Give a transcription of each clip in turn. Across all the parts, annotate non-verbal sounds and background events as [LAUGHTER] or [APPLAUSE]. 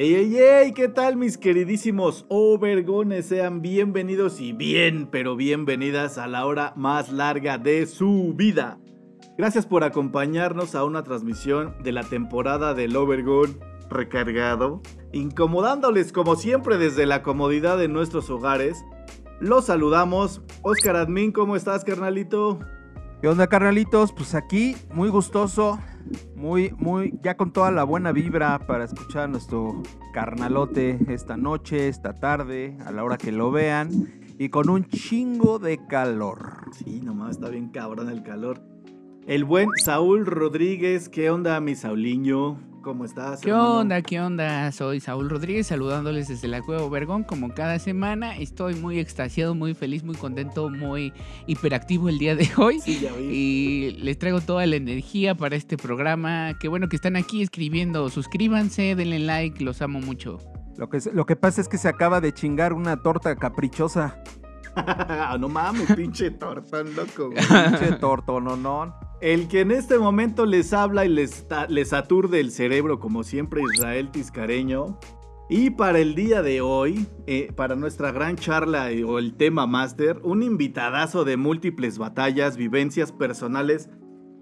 ¡Ey, ey, ey! ¿Qué tal mis queridísimos Overgones? Sean bienvenidos y bien, pero bienvenidas a la hora más larga de su vida. Gracias por acompañarnos a una transmisión de la temporada del Overgon recargado, incomodándoles como siempre desde la comodidad de nuestros hogares. Los saludamos. Oscar Admin, ¿cómo estás, carnalito? ¿Qué onda, carnalitos? Pues aquí, muy gustoso, muy, muy, ya con toda la buena vibra para escuchar a nuestro carnalote esta noche, esta tarde, a la hora que lo vean, y con un chingo de calor. Sí, nomás está bien cabrón el calor. El buen Saúl Rodríguez, ¿qué onda, mi Sauliño? ¿Cómo estás? ¿Qué hermano? onda? ¿Qué onda? Soy Saúl Rodríguez saludándoles desde la Cueva Obergón como cada semana. Estoy muy extasiado, muy feliz, muy contento, muy hiperactivo el día de hoy. Sí, ya vi. Y les traigo toda la energía para este programa. Qué bueno que están aquí escribiendo. Suscríbanse, denle like, los amo mucho. Lo que, lo que pasa es que se acaba de chingar una torta caprichosa. Ah, [LAUGHS] no mames, pinche torta, loco. Pinche [LAUGHS] torto, no, no. El que en este momento les habla y les, aturde el cerebro, como siempre, Israel Tiscareño. Y para el día de hoy, eh, para nuestra gran charla o el tema máster, un invitadazo de múltiples batallas, vivencias personales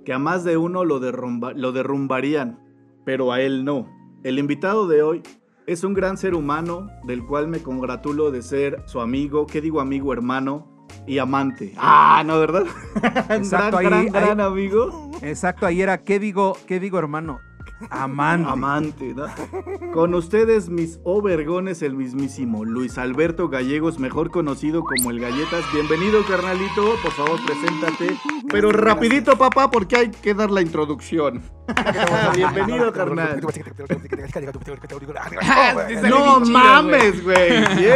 que a más de uno lo, lo derrumbarían, pero a él no. El invitado de hoy es un gran ser humano del cual me congratulo de ser su amigo, ¿qué digo amigo, hermano? Y amante. Ah, no, ¿verdad? [LAUGHS] Exacto, gran, ahí- gran, gran ahí- amigo. Exacto, ahí era, ¿qué digo, qué digo, hermano? Amante. Amante, ¿no? Con ustedes, mis overgones, el mismísimo Luis Alberto Gallegos, mejor conocido como el Galletas. Bienvenido, carnalito. Por favor, preséntate. Pero rapidito, papá, porque hay que dar la introducción. Bienvenido, carnal. No mames, güey. ¡A Bien.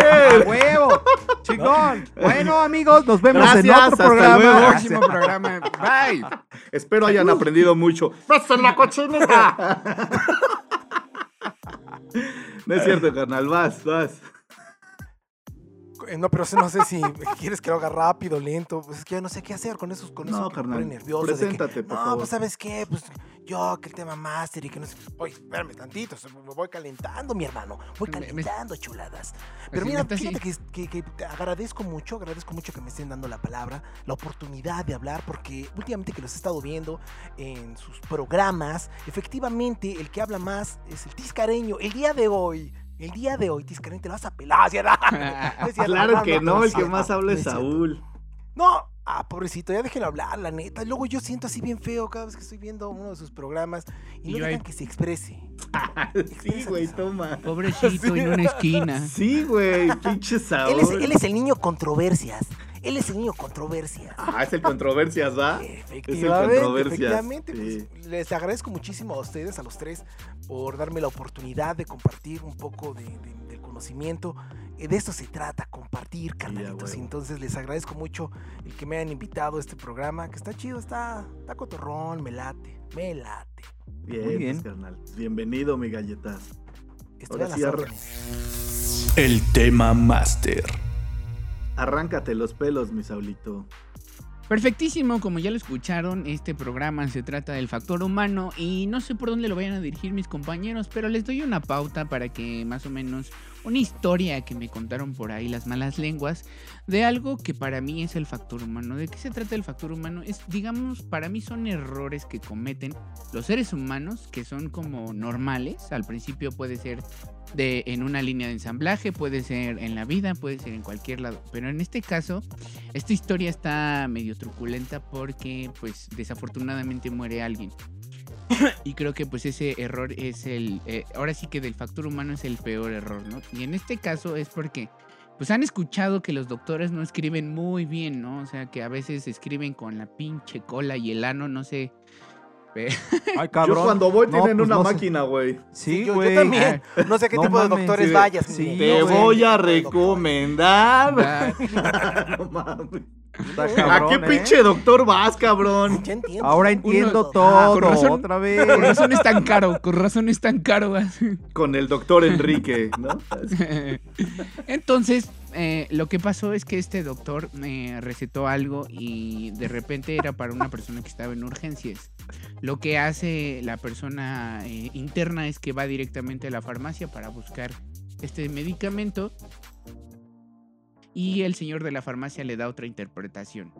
huevo! ¡Chingón! Bueno, amigos, nos vemos en Gracias, otro hasta programa. luego. Próximo programa. Bye. Espero hayan aprendido mucho. ¡Pasa la cochinita! [LAUGHS] No es cierto, carnal. Vas, vas. Eh, No, pero no sé si [LAUGHS] quieres que lo haga rápido, lento. Pues es que ya no sé qué hacer con esos, con No, eso. carnal, nervioso. que, preséntate, por no, favor. pues sabes qué, pues yo que el tema máster y que no sé. Oye, espérame tantito, me voy calentando, mi hermano. Voy Me- me- calentando, chuladas. Pero mira, fíjate que, que- que te agradezco mucho, agradezco mucho que me estén dando la palabra, la oportunidad de hablar, porque últimamente que los he estado viendo en sus programas, efectivamente el que habla más es el tiscareño. El día de hoy. El día de hoy, Tiscareño, te lo vas a pelar. ¿sí? No [LAUGHS] es cierto, Claro que no, el sí, que más habla es. Saúl. No, ah, pobrecito, ya déjenlo hablar, la neta. Luego yo siento así bien feo cada vez que estoy viendo uno de sus programas y Y no dejan ahí- que se exprese. [LAUGHS] Sí, güey, toma. Pobrecito en una esquina. Sí, güey, [LAUGHS] pinche Saúl. Él es, él es el niño controversias. Él es el niño controversias. Ah, es el controversias, ¿va? Efectivamente, controversias, efectivamente. sí. pues, les agradezco muchísimo a ustedes, a los tres, por darme la oportunidad de compartir un poco de- de- del conocimiento. Eh, De esto se trata, compartir, carnalitos. Entonces les agradezco mucho el que me hayan invitado a este programa, que está chido, está, está cotorrón, me late, me late. Bien, Muy bien. pues, carnal. Bienvenido, mi galletas. Estoy Ahora a las. El tema máster. Arráncate los pelos, mi Saulito. Perfectísimo, como ya lo escucharon, este programa se trata del factor humano y no sé por dónde lo vayan a dirigir mis compañeros, pero les doy una pauta para que más o menos una historia que me contaron por ahí las malas lenguas de algo que para mí es el factor humano. ¿De qué se trata el factor humano? Es, digamos, para mí son errores que cometen los seres humanos que son como normales. Al principio puede ser de en una línea de ensamblaje, puede ser en la vida, puede ser en cualquier lado, pero en este caso esta historia está medio truculenta porque pues desafortunadamente muere alguien. [LAUGHS] y creo que pues ese error es el, eh, ahora sí que del factor humano es el peor error, ¿no? Y en este caso es porque pues han escuchado que los doctores no escriben muy bien, ¿no? O sea, que a veces escriben con la pinche cola y el ano, no sé [LAUGHS] Ay, cabrón. Yo cuando voy No, tienen pues una no máquina, güey. Sí, yo, yo güey. también. No sé qué No tipo de doctores sí, vayas. sí, Te voy a recomendar. [LAUGHS] No mames. Está ¿A qué ¿eh? pinche doctor vas, cabrón? Ya entiendo. Ahora entiendo Uno- todo Ah, con razón- otra Con vez. razón es tan caro, con razón es tan caro. Con el doctor Enrique, ¿no? Entonces, eh, lo que pasó es que este doctor me recetó algo y de repente era para una persona que estaba en urgencias. Lo que hace la persona eh, interna es que va directamente a la farmacia para buscar este medicamento y el señor de la farmacia le da otra interpretación.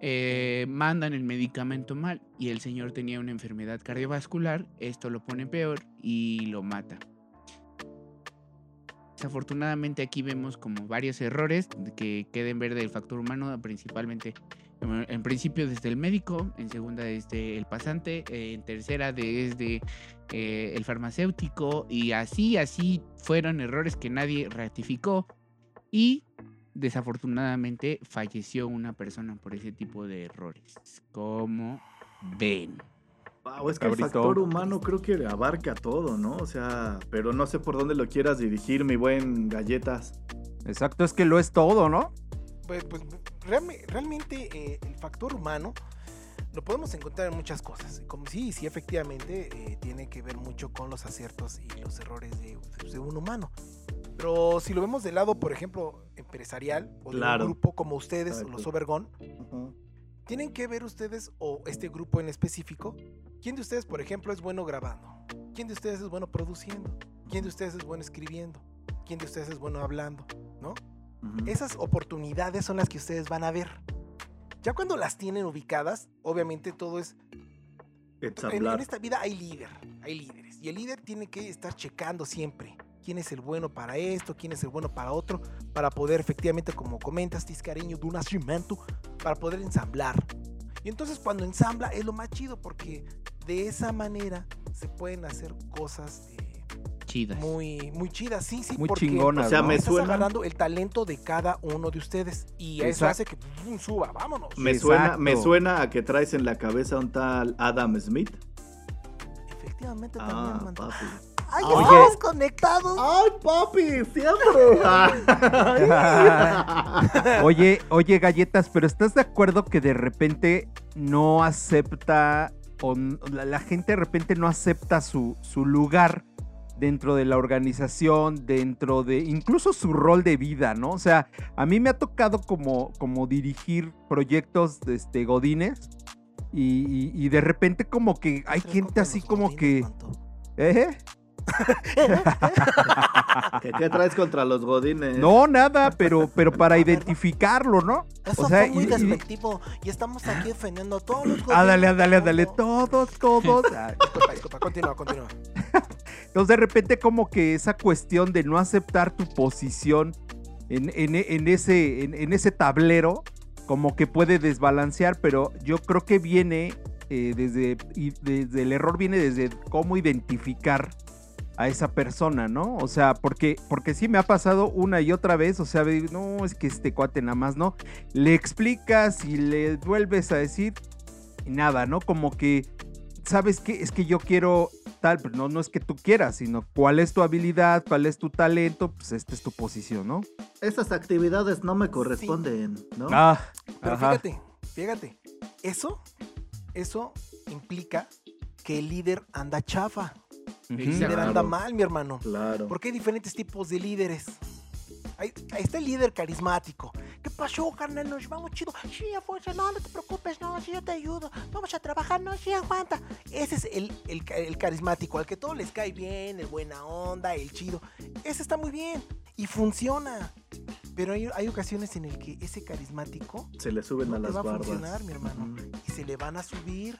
Eh, mandan el medicamento mal y el señor tenía una enfermedad cardiovascular, esto lo pone peor y lo mata. Desafortunadamente aquí vemos como varios errores que queden ver del factor humano, principalmente en principio desde el médico, en segunda desde el pasante, en tercera desde eh, el farmacéutico y así, así fueron errores que nadie ratificó y desafortunadamente falleció una persona por ese tipo de errores. Como ven. Wow, es que el factor humano creo que abarca todo, ¿no? O sea, pero no sé por dónde lo quieras dirigir, mi buen galletas. Exacto, es que lo es todo, ¿no? Pues, pues, realme- realmente eh, el factor humano lo podemos encontrar en muchas cosas. Como sí, sí, efectivamente eh, tiene que ver mucho con los aciertos y los errores de, de un humano. Pero si lo vemos del lado, por ejemplo, empresarial o de Claro. un grupo como ustedes, Exacto. los Obergón, tienen que ver ustedes o este grupo en específico, quién de ustedes, por ejemplo, es bueno grabando, quién de ustedes es bueno produciendo, quién de ustedes es bueno escribiendo, quién de ustedes es bueno hablando, ¿no? Esas oportunidades son las que ustedes van a ver. Ya cuando las tienen ubicadas, obviamente todo es... En, en esta vida hay líder, hay líderes. Y el líder tiene que estar checando siempre quién es el bueno para esto, quién es el bueno para otro, para poder efectivamente, como comentas, Tiscareño, de un nacimiento, para poder ensamblar. Y entonces cuando ensambla es lo más chido porque de esa manera se pueden hacer cosas eh, Chidas. muy, muy chidas. Sí, sí, Muy porque chingonas, o sea, ¿no? me estás suena- agarrando el talento de cada uno de ustedes y eso hace que pum, suba, vámonos. Me suena, me suena a que traes en la cabeza un tal Adam Smith. Efectivamente Ah, también, papi. ¡Ay, Oye. estamos conectados! ¡Ay, papi! ¡Siempre! [LAUGHS] Oye, oye, galletas, pero ¿estás de acuerdo que de repente no acepta, o la, la gente de repente no acepta su, su lugar dentro de la organización, dentro de incluso su rol de vida, ¿no? O sea, a mí me ha tocado como, como dirigir proyectos de este, Godines y, y- y de repente como que hay gente así como godines, que... manto. ¿eh? ¿Qué, qué traes contra los godines? No, nada, pero, pero para identificarlo, ¿no? Eso O sea, fue muy y- despectivo y estamos aquí ofendiendo a todos los Ándale, godines. ándale, ándale, no. todos, todos. [LAUGHS] Disculpa, disculpa, continúa, continúa. [LAUGHS] Entonces de repente como que esa cuestión de no aceptar tu posición en, en- en ese, en, en ese tablero, como que puede desbalancear, pero yo creo que viene eh, desde, y desde el error viene desde cómo identificar a esa persona, ¿no? O sea, porque, porque sí me ha pasado una y otra vez, o sea, no, es que este cuate nada más, ¿no? Le explicas y le vuelves a decir y nada, ¿no? Como que, ¿sabes qué? Es que yo quiero tal, pero no, no es que tú quieras, sino cuál es tu habilidad, cuál es tu talento, pues esta es tu posición, ¿no? Esas actividades no me corresponden, ¿no? Ah, Pero ajá. fíjate, fíjate, eso, eso implica que el líder anda chafa. El líder Claro. anda mal, mi hermano. Claro. Porque hay diferentes tipos de líderes. Ahí, ahí está el líder carismático. ¿Qué pasó, carnal? Nos vamos chido. Sí, a fuerza, no, no te preocupes, no, sí, yo te ayudo. Vamos a trabajar, no, sí, aguanta. Ese es el, el, el carismático, al que todo les cae bien, el buena onda, el chido. Ese está muy bien y funciona. Pero hay, hay ocasiones en el que ese carismático Se le suben no a las va a funcionar, mi hermano. Y se le van a subir.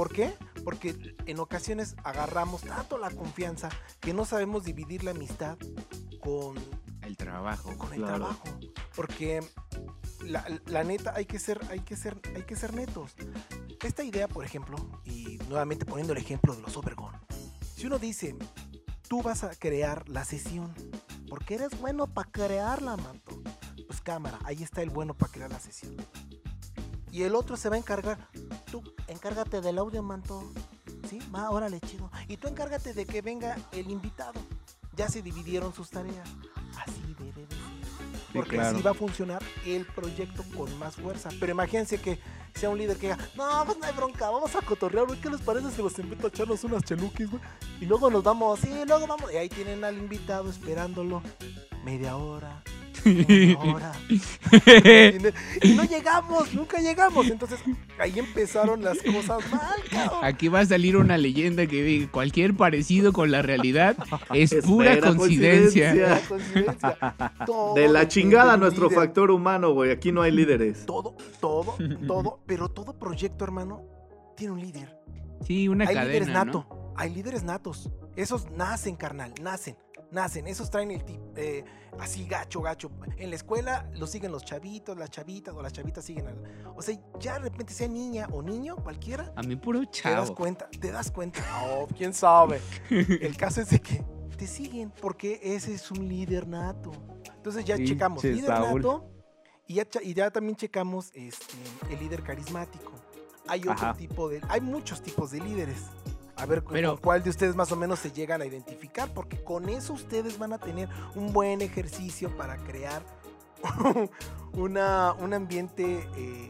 ¿Por qué? Porque en ocasiones agarramos tanto la confianza que no sabemos dividir la amistad con, El trabajo. con el Claro. trabajo. Porque la, la neta hay que ser, hay que ser, hay que ser netos. Esta idea, por ejemplo, y nuevamente poniendo el ejemplo de los Obergón. Si uno dice, tú vas a crear la sesión, porque eres bueno para crearla, manto. Pues cámara, ahí está el bueno para crear la sesión. Y el otro se va a encargar. tú encárgate del audio, manto. Sí, va, órale, chido. Y tú encárgate de que venga el invitado. Ya se dividieron sus tareas. Así debe de ser. Porque claro. así va a funcionar el proyecto con más fuerza. Pero imagínense que sea un líder que diga, no, pues no hay bronca, vamos a cotorrear, güey. ¿Qué les parece si los invito a echarnos unas cheluquis, güey? Y luego nos vamos, sí, luego vamos. Y ahí tienen al invitado esperándolo media hora, una [LAUGHS] hora. Y no llegamos, nunca llegamos. Entonces ahí empezaron las cosas mal, cabrón. Aquí va a salir una leyenda que cualquier parecido con la realidad es pura coincidencia. De la chingada nuestro líder. factor humano, güey. Aquí no hay líderes. Todo, todo, todo. Pero todo proyecto, hermano, tiene un líder. Sí, una Hay líderes nato. ¿no? Hay líderes natos. Esos nacen, carnal. Nacen. Nacen. Esos traen el tip. eh, así gacho, gacho. En la escuela lo siguen los chavitos, las chavitas o las chavitas siguen al. O sea, ya de repente sea niña o niño, cualquiera. A mí puro Te das chavo. cuenta, te das cuenta. [LAUGHS] Oh, quién sabe. [LAUGHS] El caso es de que te siguen porque ese es un líder nato. Entonces ya checamos líder Saúl. nato y ya, y ya también checamos este, el líder carismático. Hay otro Ajá. tipo de, hay muchos tipos de líderes. A ver con- Pero- con cuál de ustedes más o menos se llegan a identificar, porque con eso ustedes van a tener un buen ejercicio para crear [LAUGHS] una, un ambiente eh,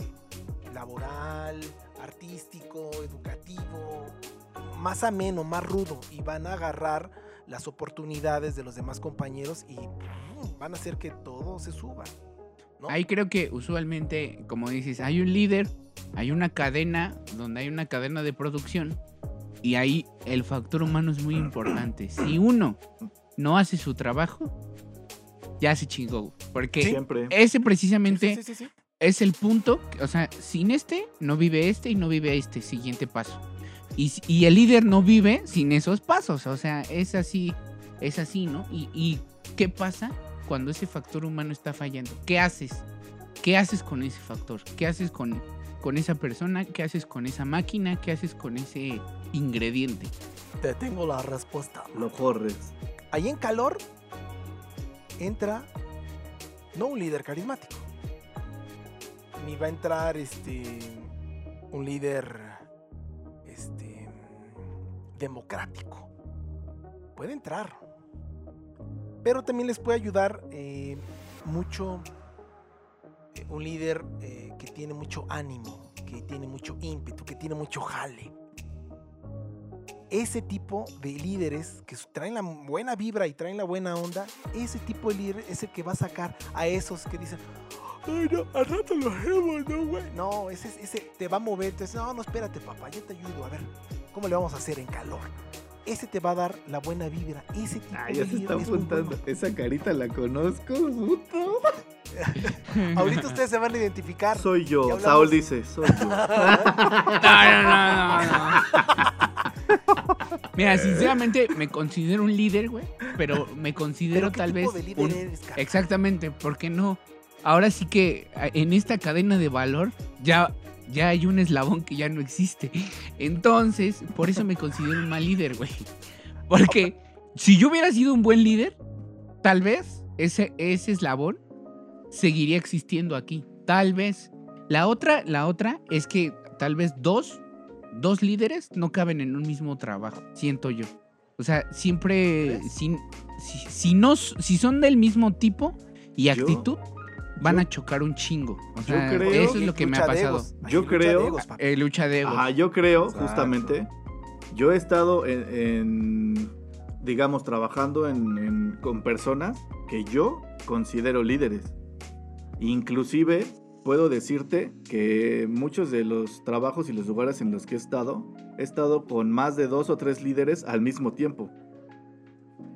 laboral, artístico, educativo, más ameno, más rudo, y van a agarrar las oportunidades de los demás compañeros y van a hacer que todo se suba. ¿no? Ahí creo que usualmente, como dices, hay un líder, hay una cadena, donde hay una cadena de producción, y ahí el factor humano es muy importante. Si uno no hace su trabajo, ya se chingó. Porque Siempre. ese precisamente Sí, sí, sí, sí. es el punto, que- o sea, sin este no vive este y no vive este siguiente paso. Y, y el líder no vive sin esos pasos, o sea, es así, es así, ¿no? Y, y ¿qué pasa cuando ese factor humano está fallando? ¿Qué haces? ¿Qué haces con ese factor? ¿Qué haces con, con esa persona? ¿Qué haces con esa máquina? ¿Qué haces con ese ingrediente? Te tengo la respuesta. Lo corres. Ahí en calor entra no un líder carismático, ni va a entrar este un líder este democrático. Puede entrar, pero también les puede ayudar eh, mucho eh, un líder eh, que tiene mucho ánimo, que tiene mucho ímpetu, que tiene mucho jale ese tipo de líderes que traen la buena vibra y traen la buena onda, ese tipo de líder es el que va a sacar a esos que dicen, ay, no, al rato lo hacemos, no, güey. No, ese, ese te va a mover, entonces, no, no, espérate, papá, yo te ayudo, a ver, ¿cómo le vamos a hacer en calor? Ese te va a dar la buena vibra, ese tipo Ah, de ya se está apuntando. bueno. Esa carita la conozco, puto. [LAUGHS] Ahorita ustedes se van a identificar. Soy yo. Saúl dice, soy yo. No, no, no, no. Mira, sinceramente me considero un líder, güey, pero me considero Pero ¿qué tal tipo vez de líder un- eres, cara? Exactamente, porque no? Ahora sí que en esta cadena de valor ya, ya hay un eslabón que ya no existe. Entonces, por eso me considero un mal líder, güey. Porque si yo hubiera sido un buen líder, tal vez ese, ese eslabón seguiría existiendo aquí. Tal vez. La otra, la otra es que tal vez dos, dos líderes no caben en un mismo trabajo, siento yo. O sea, siempre, si, si, si no, si son del mismo tipo y Yo- actitud, van yo- a chocar un chingo. O yo creo- eso es lo que me ha pasado. Ay, Yo lucha de creo- egos, papi. Eh, lucha de egos. Ajá, yo creo, Exacto. justamente, yo he estado en, en, digamos, trabajando en- en- con personas que yo considero líderes. Inclusive, puedo decirte que muchos de los trabajos y los lugares en los que he estado, he estado con más de dos o tres líderes al mismo tiempo.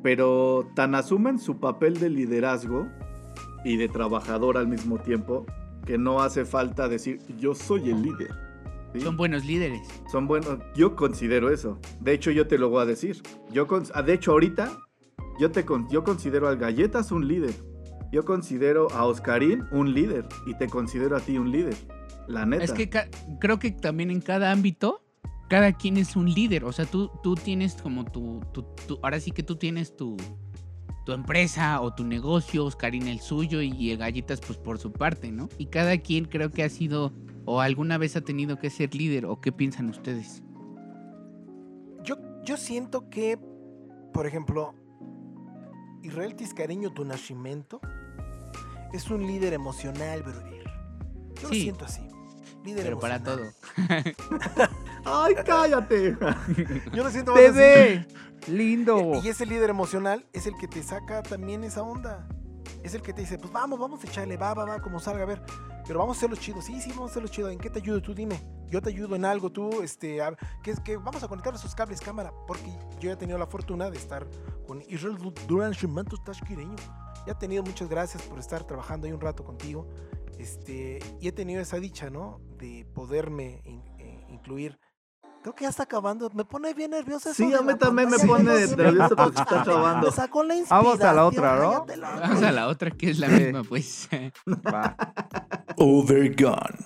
Pero tan asumen su papel de liderazgo y de trabajador al mismo tiempo que no hace falta decir yo soy el líder. ¿sí? Son buenos líderes. Son buenos. Yo considero eso. De hecho, yo te lo voy a decir. Yo con- ah, de hecho, ahorita yo te yo considero al Galletas un líder. Yo considero a Oscarín un líder y te considero a ti un líder. La neta. Es que creo que también en cada ámbito, cada quien es un líder. O sea, tú, tú tienes como tu, tu- tu- Ahora sí que tú tienes tu, tu empresa o tu negocio, Oscarín el suyo y el Galletas, pues por su parte, ¿no? Y cada quien creo que ha sido ¿O alguna vez ha tenido que ser líder? ¿O qué piensan ustedes? Yo, yo siento que, por ejemplo, Israel Tiscareño tu Nascimento es un líder emocional, brother. Yo lo siento así. Líder Pero para todo. [LAUGHS] ¡Ay, [LAUGHS] cállate! Yo lo siento más así. ¡Bebé! [LAUGHS] ¡Lindo! Y ese líder emocional es el que te saca también esa onda. Es el que te dice, pues vamos, vamos a echarle, va, va, va, como salga, a ver. Pero vamos a hacerlo chido. Sí, sí, vamos a hacerlo chido. ¿En qué te ayudo? Tú dime. Yo te ayudo en algo, tú, este, a- que es que vamos a conectar esos cables cámara. Porque yo he tenido la fortuna de estar con Israel Durán Shimanto Tashkireño. Ya he tenido muchas gracias por estar trabajando ahí un rato contigo. Este, y he tenido esa dicha, ¿no? De poderme in- eh, incluir. Creo que ya está acabando. Me pone bien nervioso eso Sí, a mí también me pone [LAUGHS] nervioso porque está acabando. Me sacó la Vamos a la otra, ¿no? Vamos a la otra que es la misma, pues. [LAUGHS] Va. Overgone.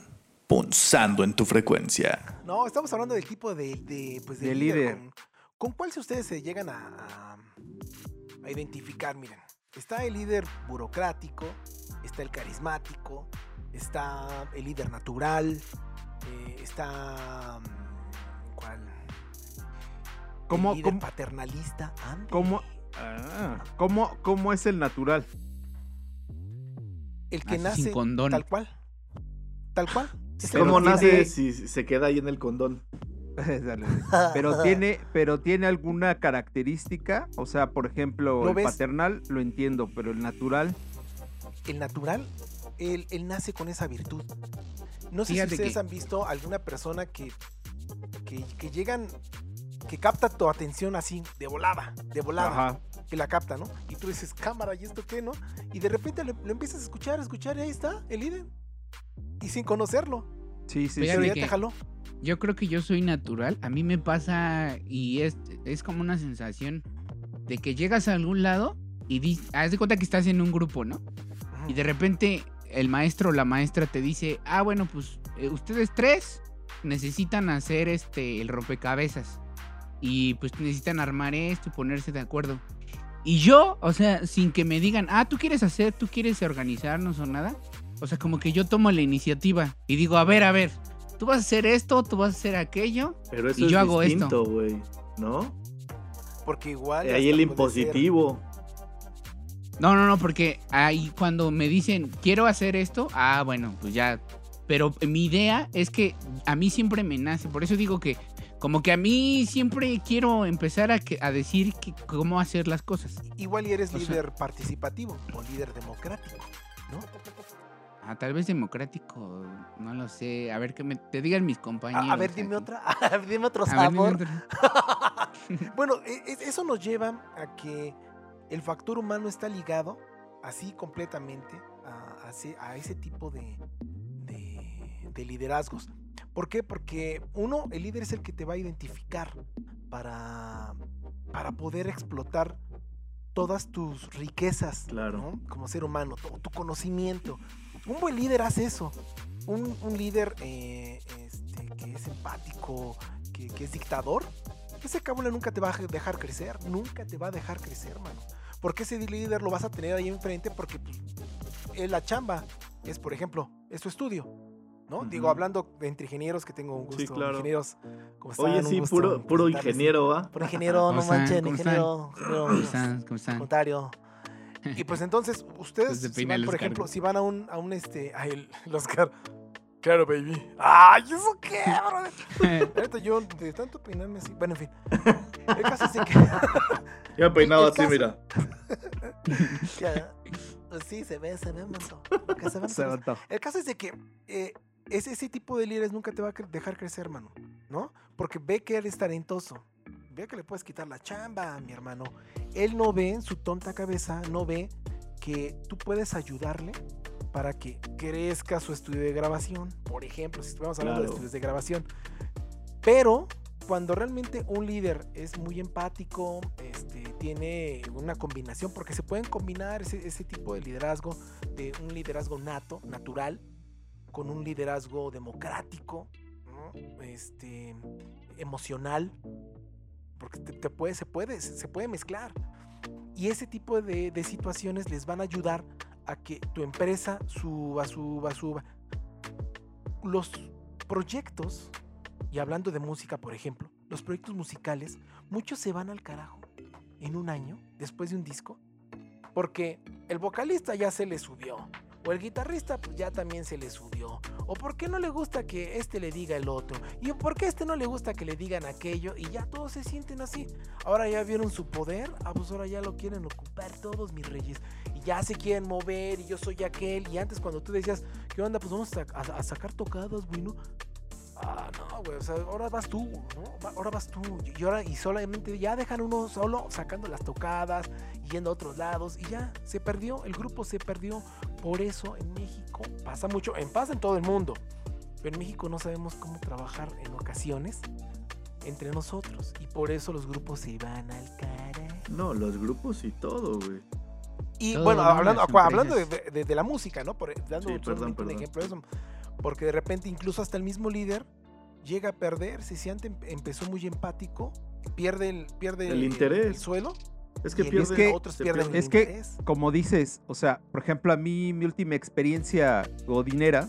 Punzando en tu frecuencia. No, estamos hablando del tipo de, de, pues, de De líder. líder. Con, con cuál si ustedes se llegan a, a- a identificar? Miren, está el líder burocrático, está el carismático, está el líder natural, eh, está... ¿Cuál? ¿Cómo- el líder cómo- paternalista. ¿Cómo, ah, ¿cómo, ¿Cómo es el natural? El que Así nace sin condón. tal cual. Tal cual. [LAUGHS] ¿Cómo nace tiene- si se queda ahí en el condón? [LAUGHS] Dale. [LAUGHS] Pero tiene, pero tiene alguna característica, o sea, por ejemplo, ¿Lo el ves? paternal lo entiendo, pero el natural, el natural, él, él nace con esa virtud. No sé Fíjate si ustedes que- han visto alguna persona que, que, que llegan, que capta tu atención así, de volada, de volada, ajá, que la capta, ¿no? Y tú dices, cámara, ¿y esto qué, no? Y de repente lo, lo empiezas a escuchar, a escuchar, y ahí está, el líder. Y sin conocerlo, sí, sí, pero sí. ya te jaló. Yo creo que yo soy natural. A mí me pasa y es, es como una sensación de que llegas a algún lado y di- haz de cuenta que estás en un grupo, ¿no? Y de repente el maestro o la maestra te dice, ah, bueno, pues eh, ustedes tres necesitan hacer este el rompecabezas. Y pues necesitan armar esto y ponerse de acuerdo. Y yo, o sea, sin que me digan, ah, tú quieres hacer, tú quieres organizarnos o nada. O sea, como que yo tomo la iniciativa y digo, a ver, a ver, tú vas a hacer esto, tú vas a hacer aquello. Pero eso Y es yo hago esto. distinto, güey. ¿No? Porque igual. Ahí el ser- impositivo. No, no, no, porque ahí cuando me dicen, quiero hacer esto, ah, bueno, pues ya. Pero mi idea es que a mí siempre me nace, por eso digo que como que a mí siempre quiero empezar a, que- a decir que- cómo hacer las cosas. Igual y eres O sea- líder participativo o líder democrático, ¿no? Ah, tal vez democrático, no lo sé. A ver que me te digan mis compañeros. A, a ver, dime aquí. otra. [LAUGHS] dime otro A ver, dime sabor. otra. [LAUGHS] bueno, e- e- eso nos lleva a que el factor humano está ligado así completamente a ese tipo de, de- de liderazgos. ¿Por qué? Porque uno, el líder es el que te va a identificar para, para poder explotar todas tus riquezas Claro. ¿no? como ser humano, todo tu conocimiento. Un buen líder hace eso. Un, un líder eh, este, que es empático, que, que es dictador, ese cabrón nunca te va a dejar crecer, nunca te va a dejar crecer, mano. Porque ese líder lo vas a tener ahí enfrente porque pues, es la chamba es, por ejemplo, es tu estudio. ¿No? Digo, hablando de entre ingenieros que tengo un gusto. Sí, claro. Ingenieros, ¿cómo están? Oye, Un sí, gusto puro, puro ingeniero, ¿va? Puro ingeniero, ¿Cómo no están? manchen, ¿Cómo ingeniero. ingeniero, ¿Cómo están? ¿Cómo están? Secretario. Y pues [LAUGHS] entonces, ustedes, Pues si van, por ejemplo, si van a un, a un este, a el, [LAUGHS] el Oscar. Claro, baby. ¡Ay, eso qué, brother! [LAUGHS] Ahorita yo, de tanto peinarme así. Bueno, en fin. El caso es de que. Ya peinado así, caso- mira. ya, pues sí, se ve, se ve, manto. Se Se. El caso es de que eh, ese, ese tipo de líderes nunca te va a dejar crecer, hermano. ¿No? Porque ve que eres talentoso. Ve que le puedes quitar la chamba, mi hermano. Él no ve en su tonta cabeza, no ve que tú puedes ayudarle para que crezca su estudio de grabación. Por ejemplo, si estuviéramos hablando de Claro. estudios de grabación. Pero cuando realmente un líder es muy empático, este, tiene una combinación, porque se pueden combinar ese, ese tipo de liderazgo, de un liderazgo nato, natural, con un liderazgo democrático, ¿no? este, emocional, porque te, te se, puede, se puede mezclar. Y ese tipo de, de situaciones les van a ayudar a que tu empresa suba, suba, suba. Los, proyectos, y hablando de música, por ejemplo, los proyectos musicales, muchos se van al carajo en un año, después de un disco, porque el vocalista ya se le subió, o el guitarrista pues, ya también se le subió, o por qué no le gusta que este le diga el otro, y por qué este no le gusta que le digan aquello, y ya todos se sienten así. Ahora ya vieron su poder, ah, pues ahora ya lo quieren ocupar todos mis reyes, y ya se quieren mover, y yo soy aquel, y antes cuando tú decías, ¿qué onda? Pues vamos a, a- sacar tocadas, güey, ¿no? Ah, no, güey, o sea, ahora vas tú, ¿no? Ahora vas tú. Y ahora, y solamente ya dejan uno solo sacando las tocadas y yendo a otros lados y ya se perdió, el grupo se perdió. Por eso en México pasa mucho, en pasa en todo el mundo, pero en México no sabemos cómo trabajar en ocasiones entre nosotros y por eso los grupos se van al cara. No, los grupos y todo, güey. Y Todo, bueno, ¿no? hablando, hablando de, de- de la música, ¿no? Por, dando Sí, un- perdón, un perdón. ejemplo de eso. Porque de repente incluso hasta el mismo líder llega a perder, si si antes empezó muy empático, pierde el, pierde El interés. el suelo. Es que y en- pierden, que- otros se pierden pierden. el Es que- interés. Como dices, o sea, por ejemplo, a mí mi última experiencia godinera,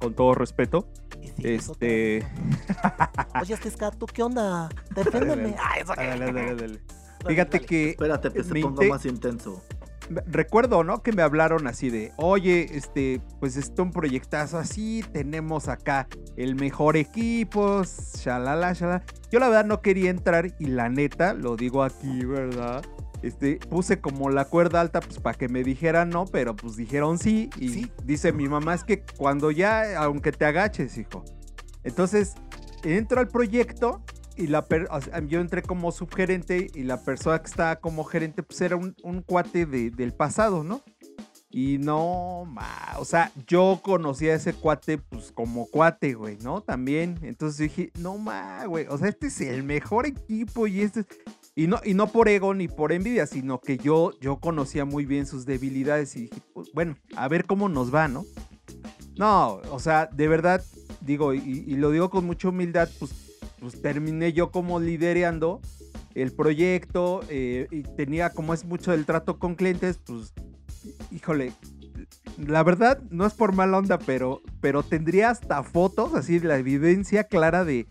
con todo respeto, sigues este... [LAUGHS] Oye, este escato, ¿qué onda? Defiéndeme. Dale, dale, dale, dale. Dale, Fíjate dale. que Espérate, que se ponga más intenso. Recuerdo, ¿no? Que me hablaron así de, oye, este, pues está un proyectazo así, tenemos acá el mejor equipo, shalala, shalala. Yo la verdad no quería entrar y la neta, lo digo aquí, ¿verdad? Este, puse como la cuerda alta pues para que me dijeran no, pero pues dijeron sí y Sí. dice mi mamá es que cuando ya, aunque te agaches, hijo. Entonces, entro al proyecto y la per- yo entré como subgerente y la persona que estaba como gerente pues era un, un cuate de- del pasado, ¿no? Y no, ma, o sea, yo conocía a ese cuate pues como cuate, güey, ¿no? También. Entonces dije, no, ma, güey, o sea, este es el mejor equipo y este es... Y no, y no por ego ni por envidia, sino que yo, yo conocía muy bien sus debilidades y dije, pues, bueno, a ver cómo nos va, ¿no? No, o sea, de verdad, digo, y, y lo digo con mucha humildad, pues, pues terminé yo como liderando el proyecto eh, y tenía, como es mucho del trato con clientes, pues, híjole, la verdad no es por mala onda, pero, pero tendría hasta fotos, así, la evidencia clara de,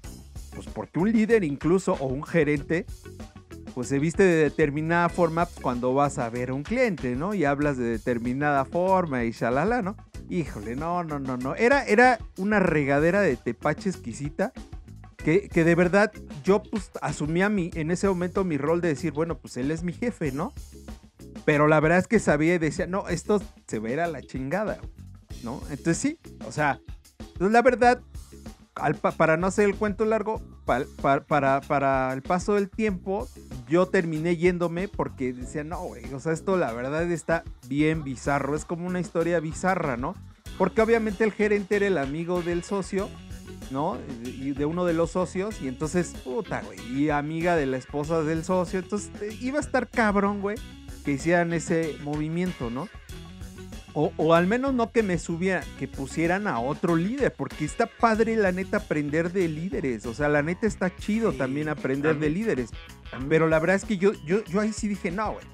pues, porque un líder incluso o un gerente, pues se viste de determinada forma cuando vas a ver a un cliente, ¿no? Y hablas de determinada forma y shalala, ¿no? Híjole, no, no, no, no. Era, era una regadera de tepache exquisita. Que, de verdad yo pues asumía mi, en ese momento mi rol de decir, bueno, pues él es mi jefe, ¿no? Pero la verdad es que sabía y decía, no, esto se va a la chingada, ¿no? Entonces sí, o sea, entonces la verdad, para no hacer el cuento largo, pa- pa- para, para el paso del tiempo, yo terminé yéndome porque decía, no, güey, o sea, esto la verdad está bien bizarro, es como una historia bizarra, ¿no? Porque obviamente el gerente era el amigo del socio, ¿no? Y de uno de los socios, y entonces, puta, güey, y amiga de la esposa del socio, entonces iba a estar cabrón, güey, que hicieran ese movimiento, ¿no? O, o al menos no que me subieran, que pusieran a otro líder, porque está padre la neta aprender de líderes, o sea, la neta está chido Sí, también aprender de líderes, pero la verdad es que yo, yo, yo ahí sí dije, no, güey,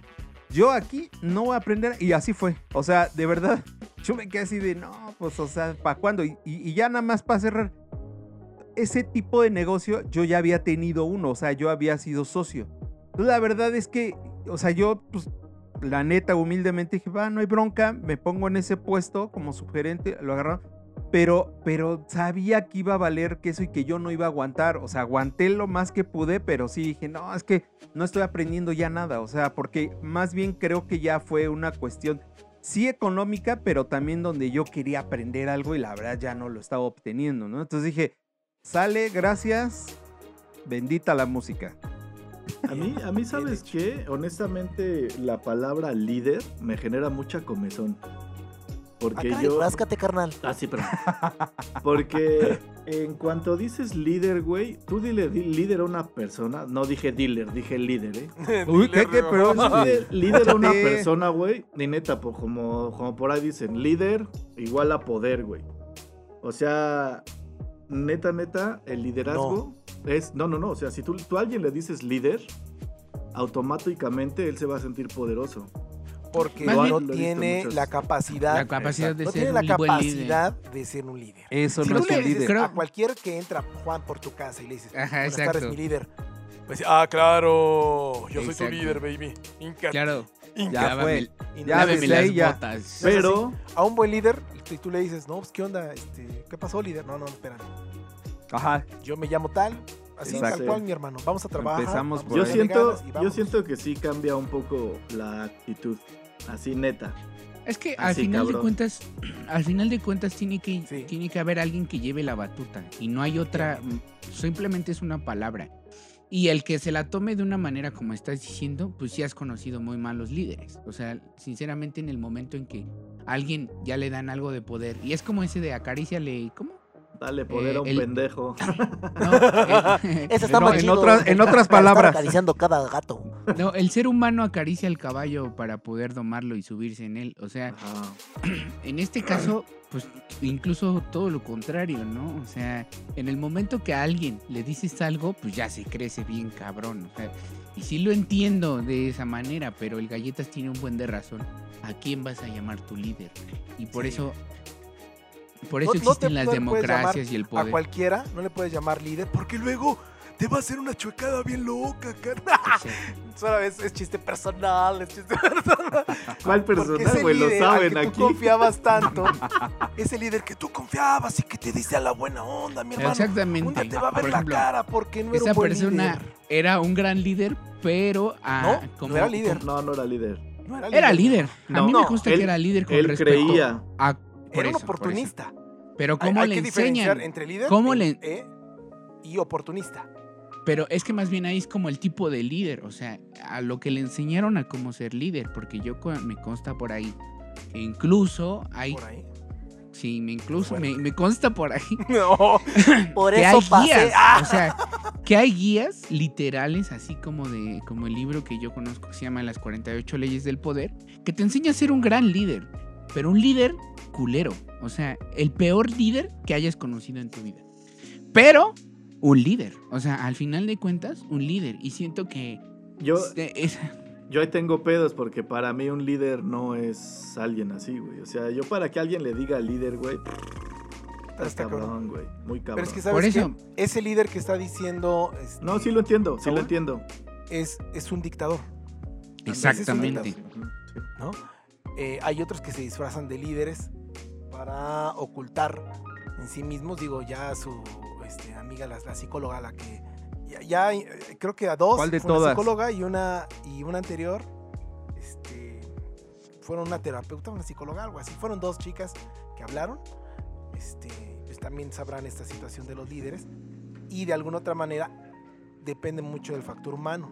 yo aquí no voy a aprender, y así fue, o sea, de verdad, [LAUGHS] yo me quedé así de, no, pues, o sea, ¿para cuándo? Y, y- y ya nada más para cerrar, ese tipo de negocio yo ya había tenido uno, o sea, yo había sido socio. La verdad es que, o sea, yo, pues, la neta, humildemente dije, va, no hay bronca, me pongo en ese puesto como subgerente, lo agarraron. Pero, pero sabía que iba a valer queso y que yo no iba a aguantar. O sea, aguanté lo más que pude, pero sí dije, no, es que no estoy aprendiendo ya nada. O sea, porque más bien creo que ya fue una cuestión, sí económica, pero también donde yo quería aprender algo y la verdad ya no lo estaba obteniendo, ¿no? Entonces dije, sale, gracias, bendita la música. A mí, a mí ¿sabes qué? Honestamente, la palabra líder me genera mucha comezón. Ah, Porque caray, yo... ráscate, carnal. Ah, sí, perdón. Porque en cuanto dices líder, güey, tú dile di- líder a una persona. No dije dealer, dije líder, ¿eh? [LAUGHS] Uy, ¿qué, qué? Pero Líder, líder a una persona, güey. Ni neta, po- como, como por ahí dicen, líder igual a poder, güey. O sea, neta, neta, el liderazgo es. No, no, no. O sea, si tú, tú a alguien le dices líder, automáticamente él se va a sentir poderoso. porque no tiene la capacidad, La capacidad de no ser tiene la un buen líder. capacidad de ser un líder. Eso Si no tú es le un dices líder. Creo- a cualquier que entra, Juan, por tu casa y le dices, Ajá, buenas exacto. tardes, mi líder. Pues, ah, claro, yo soy tu líder, baby. Hinca- Claro. Ya fue. Ya láveme ya. botas. Pero, a un buen líder, y tú le dices, no, pues, ¿qué onda? Este, ¿Qué pasó, líder? No, no, espérame. Ajá. Yo me llamo tal, así Exacto. tal cual, mi hermano. Vamos a trabajar. Empezamos vamos por yo siento, yo siento que sí cambia un poco la actitud. Así neta. Es que al Así, final de cuentas, [CLEARS THROAT] al final de cuentas tiene que, Sí. tiene que haber alguien que lleve la batuta y no hay otra, simplemente es una palabra. Y el que se la tome de una manera como estás diciendo, pues sí has conocido muy mal los líderes. O sea, sinceramente en el momento en que a alguien ya le dan algo de poder, y es como ese de acaríciale, ¿cómo? Dale poder Eh, a un el- pendejo. [LAUGHS] No, el, [LAUGHS] Ese está No, más en otras- en otras palabras. acariciando cada gato. no, el ser humano acaricia al caballo para poder domarlo y subirse en él. O sea, Ajá. [CLEARS THROAT] en este caso, pues incluso todo lo contrario, ¿no? O sea, en el momento que a alguien le dices algo, pues ya se crece bien cabrón. O sea, y sí lo entiendo de esa manera, pero el Galletas tiene un buen de razón. ¿A quién vas a llamar tu líder? Y por Sí. eso, por eso No- no te- existen las no democracias y el A poder. cualquiera no le puedes llamar líder porque luego te va a hacer una chuecada bien loca, carnal. [LAUGHS] Solo es, es chiste personal, es chiste [LAUGHS] personal. ¿Cuál personal, ese güey? Lo líder al saben que aquí. tú confiabas tanto, [LAUGHS] ese líder que tú confiabas y que te dice a la buena onda, mi hermano. Exactamente. Un día te va a ver Por la ejemplo, cara porque no era esa un buen persona líder. era un gran líder, pero ah, No, no como, era líder. No, no era líder. No era Era líder. A No, mí me no, consta él- que era líder con Él respecto creía. a por Era un eso, por eso. oportunista. Pero Hay- cómo hay le que diferenciar enseñan. entre líder ¿Cómo le- e- y oportunista. Pero es que más bien ahí es como el tipo de líder, o sea, a lo que le enseñaron a cómo ser líder, porque yo me consta por ahí incluso hay, Por ahí. sí, me incluso Bueno. me, me consta por ahí [LAUGHS] No, [LAUGHS] por que eso hay pasé. guías, ¡Ah! o sea, que hay guías literales, así como de como el libro que yo conozco que se llama Las 48 leyes del poder, que te enseña a ser un gran líder, pero un líder culero, o sea, el peor líder que hayas conocido en tu vida. Pero un líder, o sea, al final de cuentas, un líder y siento que Yo, eh, es- yo ahí tengo pedos porque para mí un líder no es alguien así, güey. O sea, yo para que alguien le diga líder, güey, Está está cabrón. cabrón, güey. Muy cabrón. Pero es que Por sabes eso- qué? ese líder que está diciendo este, No, sí lo entiendo, sí lo entiendo. es, es un dictador, exactamente. ¿no? Eh, hay otros que se disfrazan de líderes para ocultar en sí mismos, digo, ya su este, amiga, la, la psicóloga, la que ya, ya, eh, creo que a dos, ¿Cuál de fue una todas? psicóloga y una y una anterior, este, fueron una terapeuta, una psicóloga, algo así, fueron dos chicas que hablaron, este, pues también sabrán esta situación de los líderes y de alguna otra manera depende mucho del factor humano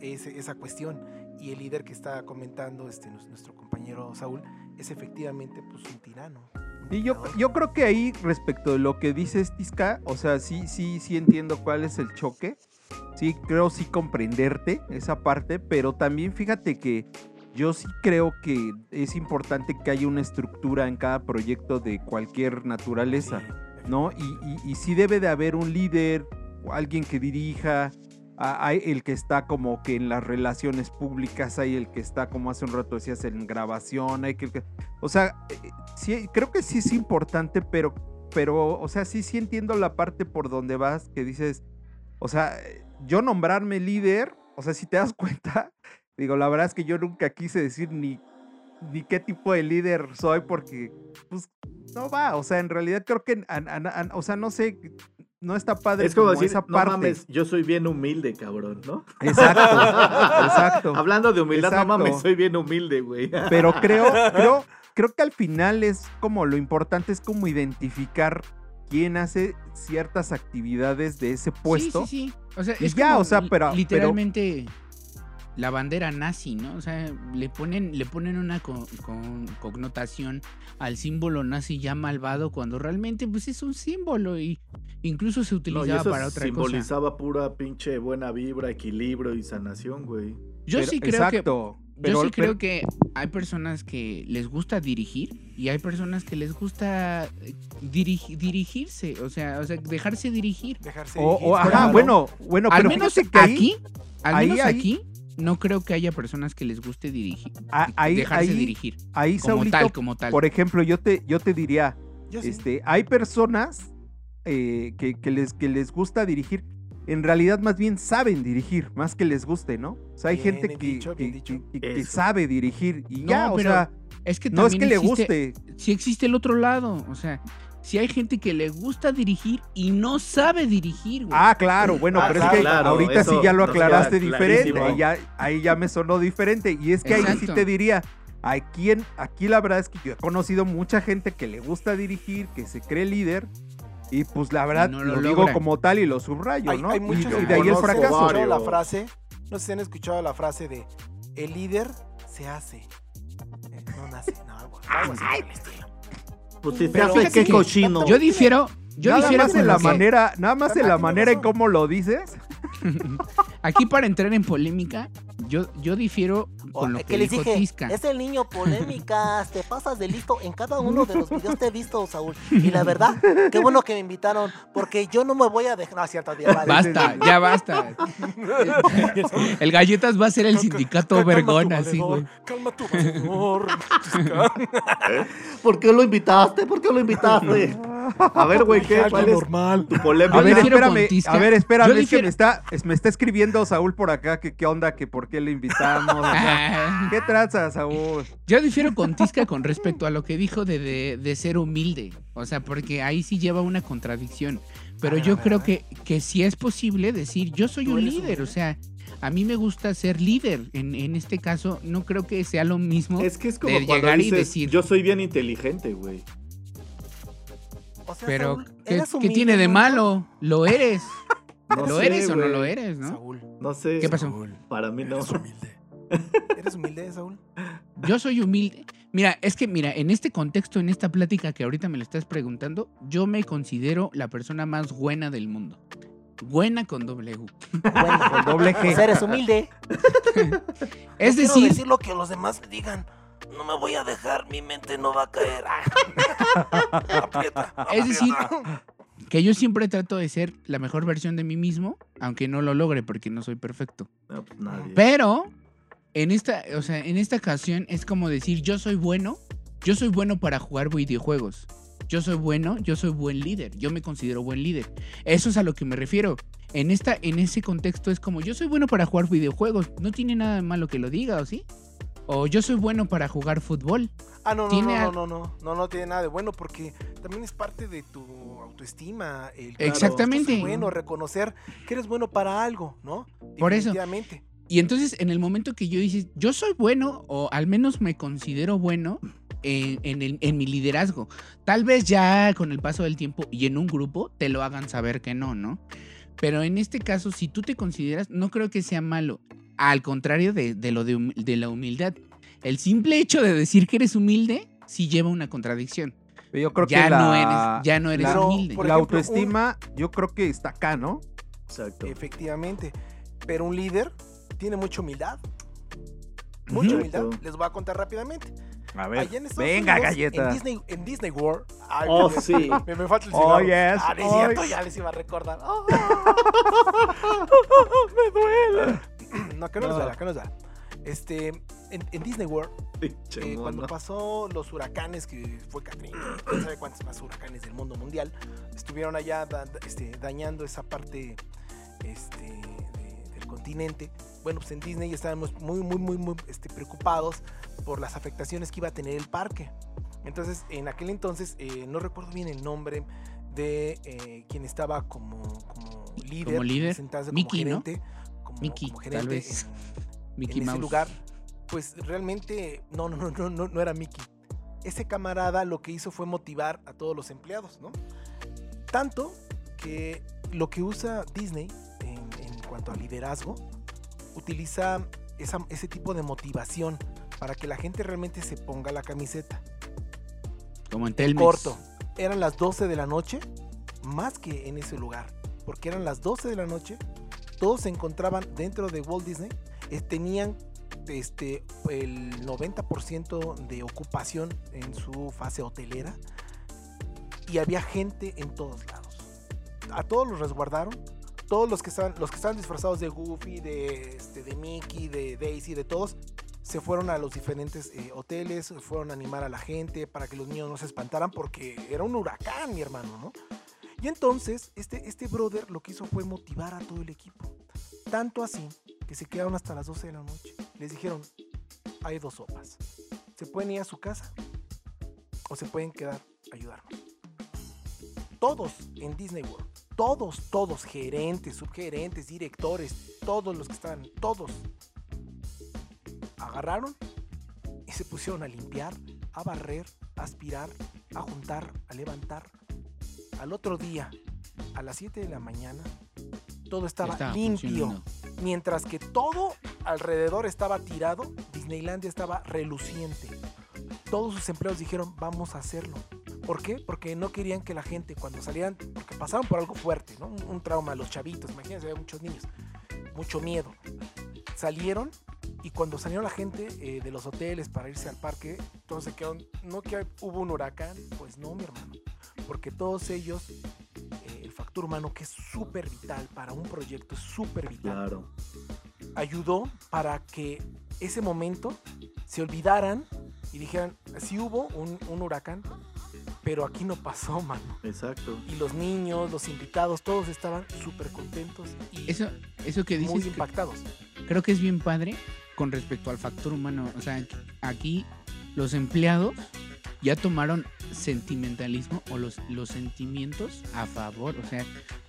ese- esa cuestión. Y el líder que está comentando este nues- nuestro compañero Saúl es efectivamente pues un tirano Y yo, yo creo que ahí, respecto de lo que dices, Tisca, o sea, sí, sí, sí entiendo cuál es el choque. Sí, creo sí comprenderte esa parte, pero también fíjate que yo sí creo que es importante que haya una estructura en cada proyecto de cualquier naturaleza, ¿no? Y, y, y sí debe de haber un líder, alguien que dirija, hay el que está como que en las relaciones públicas, hay el que está, como hace un rato decías, en grabación, hay que... que- O sea, eh, sí, creo que sí es importante, pero, pero, o sea, sí, sí entiendo la parte por donde vas, que dices, o sea, yo nombrarme líder, o sea, si te das [LAUGHS] cuenta, digo, la verdad es que yo nunca quise decir ni, ni qué tipo de líder soy, porque, pues, no va, o sea, en realidad creo que, an- an- an- o sea, no sé, no está padre Es como decir, esa no parte. mames, yo soy bien humilde, cabrón, ¿no? Exacto, [LAUGHS] exacto. Hablando de humildad, Exacto. no mames, soy bien humilde, güey. Pero creo, creo, creo que al final es como lo importante es como identificar quién hace ciertas actividades de ese puesto. Sí, sí, sí. O sea, Y es ya, como o sea, li- pero- pero- literalmente la bandera nazi, ¿no? O sea, le ponen, le ponen una co- con- connotación al símbolo nazi ya malvado cuando realmente pues es un símbolo y incluso se No, y utilizaba eso para otra cosa. simbolizaba pura pinche buena vibra, equilibrio y sanación, güey. Yo Pero- sí creo que Yo sí creo pero- que hay personas que les gusta dirigir y hay personas que les gusta eh, dirigi- dirigirse, o sea, o sea, dejarse dirigir. dejarse o- o, dirigir, ajá, claro. bueno, bueno, al pero menos que ahí- aquí, al ahí- menos ahí- aquí, no creo que haya personas que les guste dirigir, Ah, ahí, dejarse ahí, dirigir. ahí, Como Saulito, tal, como tal. por ejemplo, yo te, yo te diría, Yo sí. este, hay personas eh, que, que les, que les gusta dirigir. En realidad, más bien saben dirigir, más que les guste, ¿no? O sea, hay Bien gente que, dicho, que- sabe dirigir y No, ya, o pero sea, es que no es que le guste. Si existe el otro lado, o sea, si hay gente que le gusta dirigir y no sabe dirigir, güey. Ah, claro, bueno, Ah, pero claro, es que claro, ahorita sí ya lo aclaraste diferente, ahí ya, ahí ya me sonó diferente. Y es que ahí sí te diría, aquí, en- aquí la verdad es que yo he conocido mucha gente que le gusta dirigir, que se cree líder, y pues la verdad no lo, lo digo como tal y lo subrayo, Hay, ¿no? hay Y- muchos y, que de ahí el conozco ¿Han fracaso. la frase? No sé si han escuchado la frase de el líder se hace. Eh, no nace, no, algo, algo así. Pues si se Pero hace, qué que cochino. Yo difiero, yo nada difiero más en la que- manera, nada más en la manera en cómo lo dices. [LAUGHS] Aquí para entrar en polémica, yo, yo difiero con lo Es que, que les dijo dije, Tisca. es el niño polémicas, [LAUGHS] te pasas de listo. En cada uno de los videos te he visto, Saúl. Y la verdad, [LAUGHS] qué bueno que me invitaron, porque yo no me voy a dejar. No, cierto, Diego, vale. Basta, ya basta. [LAUGHS] El galletas va a ser el sindicato vergón, así, güey. Calma tu valedor. ¿Por qué lo invitaste? ¿Por qué lo invitaste? A ver, güey, ¿qué? ¿Cuál es normal. tu polémica? A ver, espérame, a ver, espérame, es que me está, es- me está escribiendo Saúl por acá que qué onda, que por qué le invitamos. Ah, ¿Qué traza, Saúl? Yo difiero con Tisca con respecto a lo que dijo de, de- de ser humilde. O sea, porque ahí sí lleva una contradicción. Pero ver, yo creo que, que sí es posible decir, yo soy ¿Tú un líder. humilde? O sea, a mí me gusta ser líder. En, en este caso, no creo que sea lo mismo. Es que es como de cuando llegar y decir- yo soy bien inteligente, güey. O sea, Pero, Saúl, ¿qué, tiene de malo? ¿Lo eres? [LAUGHS] No ¿Lo sé, eres o no lo eres, no? Saúl, No sé. ¿Qué pasó? Saúl, Para mí no. eres humilde. ¿Eres humilde, Saúl? Yo soy humilde. Mira, es que, mira, en este contexto, en esta plática que ahorita me lo estás preguntando, yo me considero la persona más buena del mundo. Buena con doble U. Bueno, Con doble G. eres humilde. [LAUGHS] Es Yo quiero decir, decir lo que los demás me digan. No me voy a dejar, mi mente no va a caer. [LAUGHS] Aprieta, es decir, aprieta. que yo siempre trato de ser la mejor versión de mí mismo, aunque no lo logre porque no soy perfecto. No, pues nadie. Pero en esta, o sea, en esta ocasión es como decir, yo soy bueno, yo soy bueno para jugar videojuegos. Yo soy bueno, yo soy buen líder, yo me considero buen líder. Eso es a lo que me refiero. En esta en ese contexto es como yo soy bueno para jugar videojuegos, no tiene nada de malo que lo diga, ¿o sí? O yo soy bueno para jugar fútbol. Ah, no, no, no, no, no, no, no, no tiene nada de bueno porque también es parte de tu autoestima. El, Exactamente. bueno, reconocer que eres bueno para algo, ¿no? Por eso. Y entonces, en el momento que yo dices, yo soy bueno, o al menos me considero bueno en, en el- en mi liderazgo, tal vez ya con el paso del tiempo y en un grupo te lo hagan saber que no, ¿no? Pero en este caso, si tú te consideras, no creo que sea malo. Al contrario de, de lo de, hum- de la humildad. El simple hecho de decir que eres humilde sí lleva una contradicción. Yo creo Ya que la, no eres- ya no eres la- humilde. Por la autoestima, yo creo que está acá, ¿no? Exacto. Efectivamente. Pero un líder tiene mucha humildad. Mucha humildad. Les voy a contar rápidamente. A Allá en venga, Unidos, galleta. En Disney, en Disney World. Ay, Oh, me- sí. Me, me falta el Oh, cigarro. yes, Ah, no es oh, cierto, ya les iba a recordar. [LAUGHS] Oh. [LAUGHS] me duele. [CLEARS THROAT] No, que no nos No. duela, que no nos duela. Este, en, en Disney World, eh, cuando pasó los huracanes, que fue Katrina, quién sabe cuántos más huracanes del mundo mundial, estuvieron allá da- este, dañando esa parte este, de- del continente. Bueno, pues en Disney estábamos muy, muy, muy, muy este, preocupados por las afectaciones que iba a tener el parque. Entonces, en aquel entonces, eh, no recuerdo bien el nombre de eh, quien estaba como, como líder, Como líder, como Mickey, ¿no? gerente, como, Mickey, como tal gerente vez. en- [LAUGHS] Mickey en ese Mouse. lugar, pues realmente no, no, no, no, no, no era Mickey. Ese camarada lo que hizo fue motivar a todos los empleados, ¿no? Tanto que lo que usa Disney en, en cuanto a liderazgo, utiliza esa- ese tipo de motivación para que la gente realmente se ponga la camiseta. Como en Telmex. Corto. Eran las 12 de la noche, más que en ese lugar. Porque eran las 12 de la noche, todos se encontraban dentro de Walt Disney, eh, tenían este, el 90% de ocupación en su fase hotelera y había gente en todos lados. A todos los resguardaron, todos los que estaban, los que estaban disfrazados de Goofy, de, este, Mickey, de Daisy, de todos, se fueron a los diferentes eh, hoteles, fueron a animar a la gente para que los niños no se espantaran porque era un huracán, mi hermano, ¿no? Y entonces, este, este brother lo que hizo fue motivar a todo el equipo. Tanto así que se quedaron hasta las 12 de la noche. Les dijeron, hay dos sopas. Se pueden ir a su casa o se pueden quedar a ayudarnos. Todos en Disney World, todos, todos, gerentes, subgerentes, directores, todos los que estaban, todos, agarraron y se pusieron a limpiar, a barrer, a aspirar, a juntar, a levantar. Al otro día, a las 7 de la mañana, todo estaba, limpio. Mientras que todo alrededor estaba tirado, Disneylandia estaba reluciente. Todos sus empleados dijeron, vamos a hacerlo. ¿Por qué? Porque no querían que la gente cuando salieran, porque pasaron por algo fuerte, ¿no? Un, un trauma, los chavitos, imagínense, había muchos niños, mucho miedo. Salieron y cuando salió la gente eh, de los hoteles para irse al parque, se quedaron, no que hubo un huracán, pues no, mi hermano, porque todos ellos, eh, el factor humano que es súper vital para un proyecto, es súper vital Claro. ayudó para que ese momento se olvidaran y dijeran, sí hubo un, un huracán, pero aquí no pasó, [LAUGHS] mano. Exacto. Y los niños, los invitados, todos estaban súper contentos y Eso, eso que muy dices, que impactados. creo que es bien padre con respecto al factor humano. O sea, aquí los empleados ya tomaron sentimentalismo o los, los sentimientos a favor. O sea,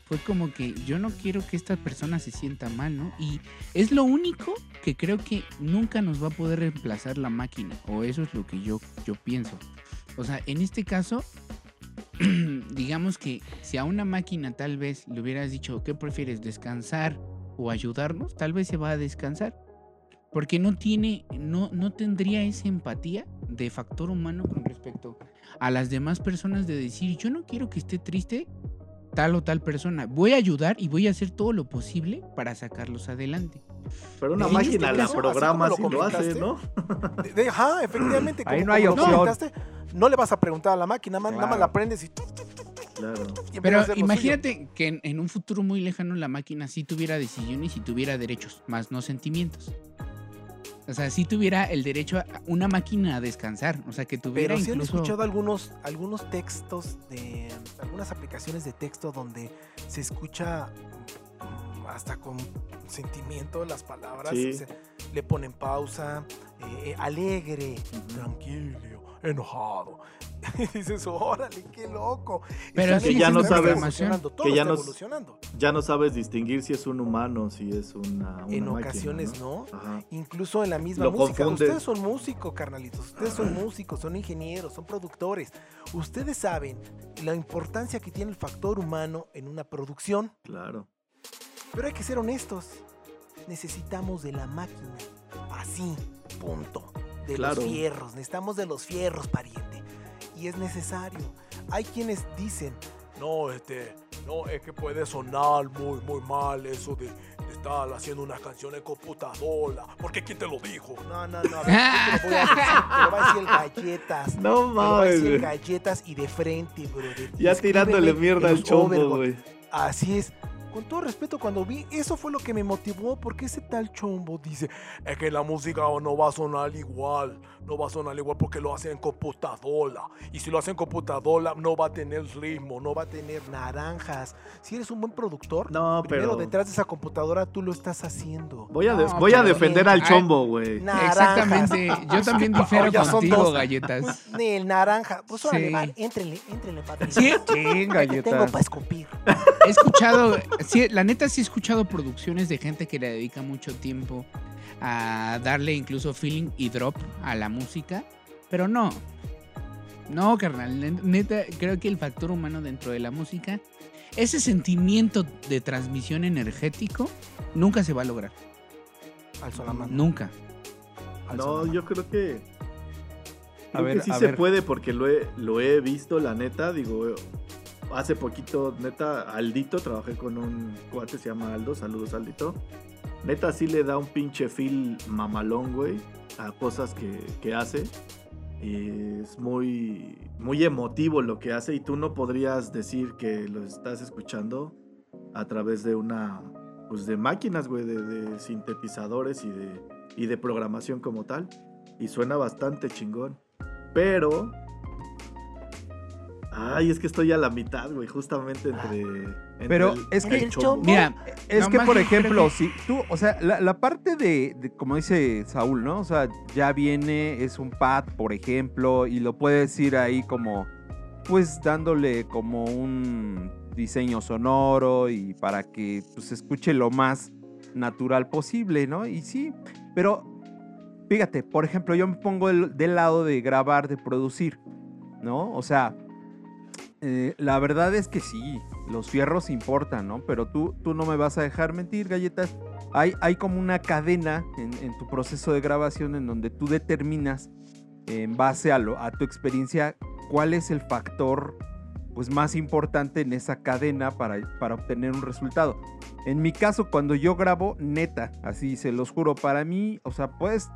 fue como que yo no quiero que esta persona se sienta mal, ¿no? Y es lo único que creo que nunca nos va a poder reemplazar la máquina. O eso es lo que yo, yo pienso. O sea, en este caso, [CLEARS THROAT] digamos que si a una máquina tal vez le hubieras dicho, ¿qué prefieres? ¿Descansar o ayudarnos? Tal vez se va a descansar. Porque no tiene, no, no tendría esa empatía de factor humano con respecto a las demás personas de decir, yo no quiero que esté triste tal o tal persona. Voy a ayudar y voy a hacer todo lo posible para sacarlos adelante. Pero una En este máquina la programa si lo lo hace, ¿no? De- de- ajá, efectivamente. Ahí como- no hay opción. No le vas a preguntar a la máquina, man, nada más Claro. la prendes y, Claro. y Pero lo suyo. imagínate que en, en un futuro muy lejano la máquina sí tuviera decisiones y tuviera derechos, más no sentimientos. O sea, sí tuviera el derecho a una máquina a descansar. O sea, que tuviera Pero sí han incluso... escuchado algunos, algunos textos de algunas aplicaciones de texto donde se escucha hasta con sentimiento las palabras. Sí. le ponen pausa, eh, eh, alegre, tranquilo, enojado. [LAUGHS] Y dices, órale, qué loco. Pero sí, ya no sabes- evolucionando, todo que ya está no- evolucionando. Ya no sabes distinguir si es un humano, si es una, una En máquina, ocasiones no. Incluso en la misma Lo música. Ustedes son músicos, carnalitos. Ustedes son músicos, son ingenieros, son productores. Ustedes saben la importancia que tiene el factor humano en una producción. Claro. Pero hay que ser honestos. Necesitamos de la máquina. Así, punto. De Claro. los fierros. Necesitamos de los fierros, pariente. Y es necesario. Hay quienes dicen, no, este, no, es que puede sonar muy, muy mal eso de, de estar haciendo una canción en computadora. Porque ¿quién te lo dijo? No, no, no. a ver, te lo voy a decir. Te lo va a decir el galletas. No Te lo va a mames, decir galletas y de frente, brother. Ya tirándole mierda al chombo, güey. Así es. Con todo respeto, cuando vi, eso fue lo que me motivó, porque ese tal chombo dice, es que la música no va a sonar igual, no va a sonar igual porque lo hacen en computadora. Y si lo hacen en computadora, no va a tener ritmo, no va a tener naranjas. Si eres un buen productor, No, primero pero- detrás de esa computadora tú lo estás haciendo. Voy a, de- No, voy a pero defender bien. al chombo, güey. Exactamente. Yo también [LAUGHS] difiero contigo, dos. galletas. [LAUGHS] El naranja. Pues órale, Sí. va, éntrenle, éntrenle, padre. Sí, Sí, Tengo galletas. para escupir. he escuchado, sí, la neta sí he escuchado producciones de gente que le dedica mucho tiempo a darle incluso feeling y drop a la música, pero no. No, carnal, ne- neta, creo que el factor humano dentro de la música, ese sentimiento de transmisión energético, nunca se va a lograr. Al solamán. Nunca. al No, solamán. yo creo que. A Creo ver, que sí a se ver. puede porque lo he, lo he visto, la neta. Digo, hace poquito, neta, Aldito, trabajé con un cuate, se llama Aldo. Saludos, Aldito. Neta, sí le da un pinche feel mamalón, güey, a cosas que, que hace. Y es muy, muy emotivo lo que hace y tú no podrías decir que lo estás escuchando a través de una, pues de máquinas, güey, de, de sintetizadores y de, y de programación como tal. Y suena bastante chingón. Pero... Ay, es que estoy a la mitad, güey, justamente entre... entre Pero el- es que- el chombo. Mira, Es No, que, por ejemplo, que- si tú, o sea, la, la parte de, de, como dice Saúl, ¿no? O sea, ya viene, es un pad, por ejemplo, y lo puedes ir ahí como, pues dándole como un diseño sonoro y para que pues, se escuche lo más natural posible, ¿no? Y sí, pero fíjate, por ejemplo, yo me pongo del, del lado de grabar, de producir, ¿no? O sea, eh, la verdad es que sí, los fierros importan, ¿no? Pero tú, tú no me vas a dejar mentir, galletas. Hay, hay como una cadena en, tu proceso de grabación en donde tú determinas, en base a, lo, a tu experiencia, cuál es el factor pues, más importante en esa cadena para, para obtener un resultado. En mi caso, cuando yo grabo, neta, así se los juro, para mí, o sea, puedes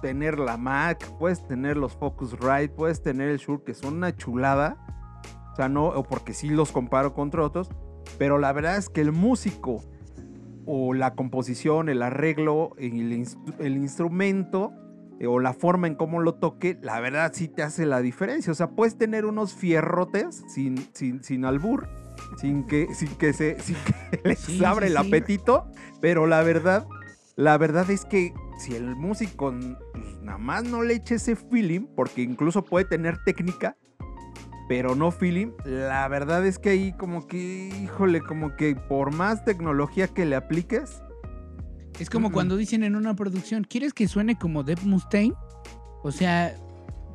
tener la Mac, puedes tener los Focusrite, puedes tener el Shure, que son una chulada. O sea, no, o porque sí los comparo contra otros. Pero la verdad es que el músico o la composición, el arreglo, el, instru- el instrumento eh, o la forma en cómo lo toque, la verdad sí te hace la diferencia. O sea, puedes tener unos fierrotes sin, sin, sin albur, sin que, sin que se [LAUGHS] sin que les Sí, abra sí, el sí. apetito. Pero la verdad, la verdad es que si el músico pues, nada más no le eche ese feeling, porque incluso puede tener técnica, pero no feeling, la verdad es que ahí como que, híjole, como que por más tecnología que le apliques, Es como cuando dicen en una producción, ¿quieres que suene como Dave Mustaine? O sea,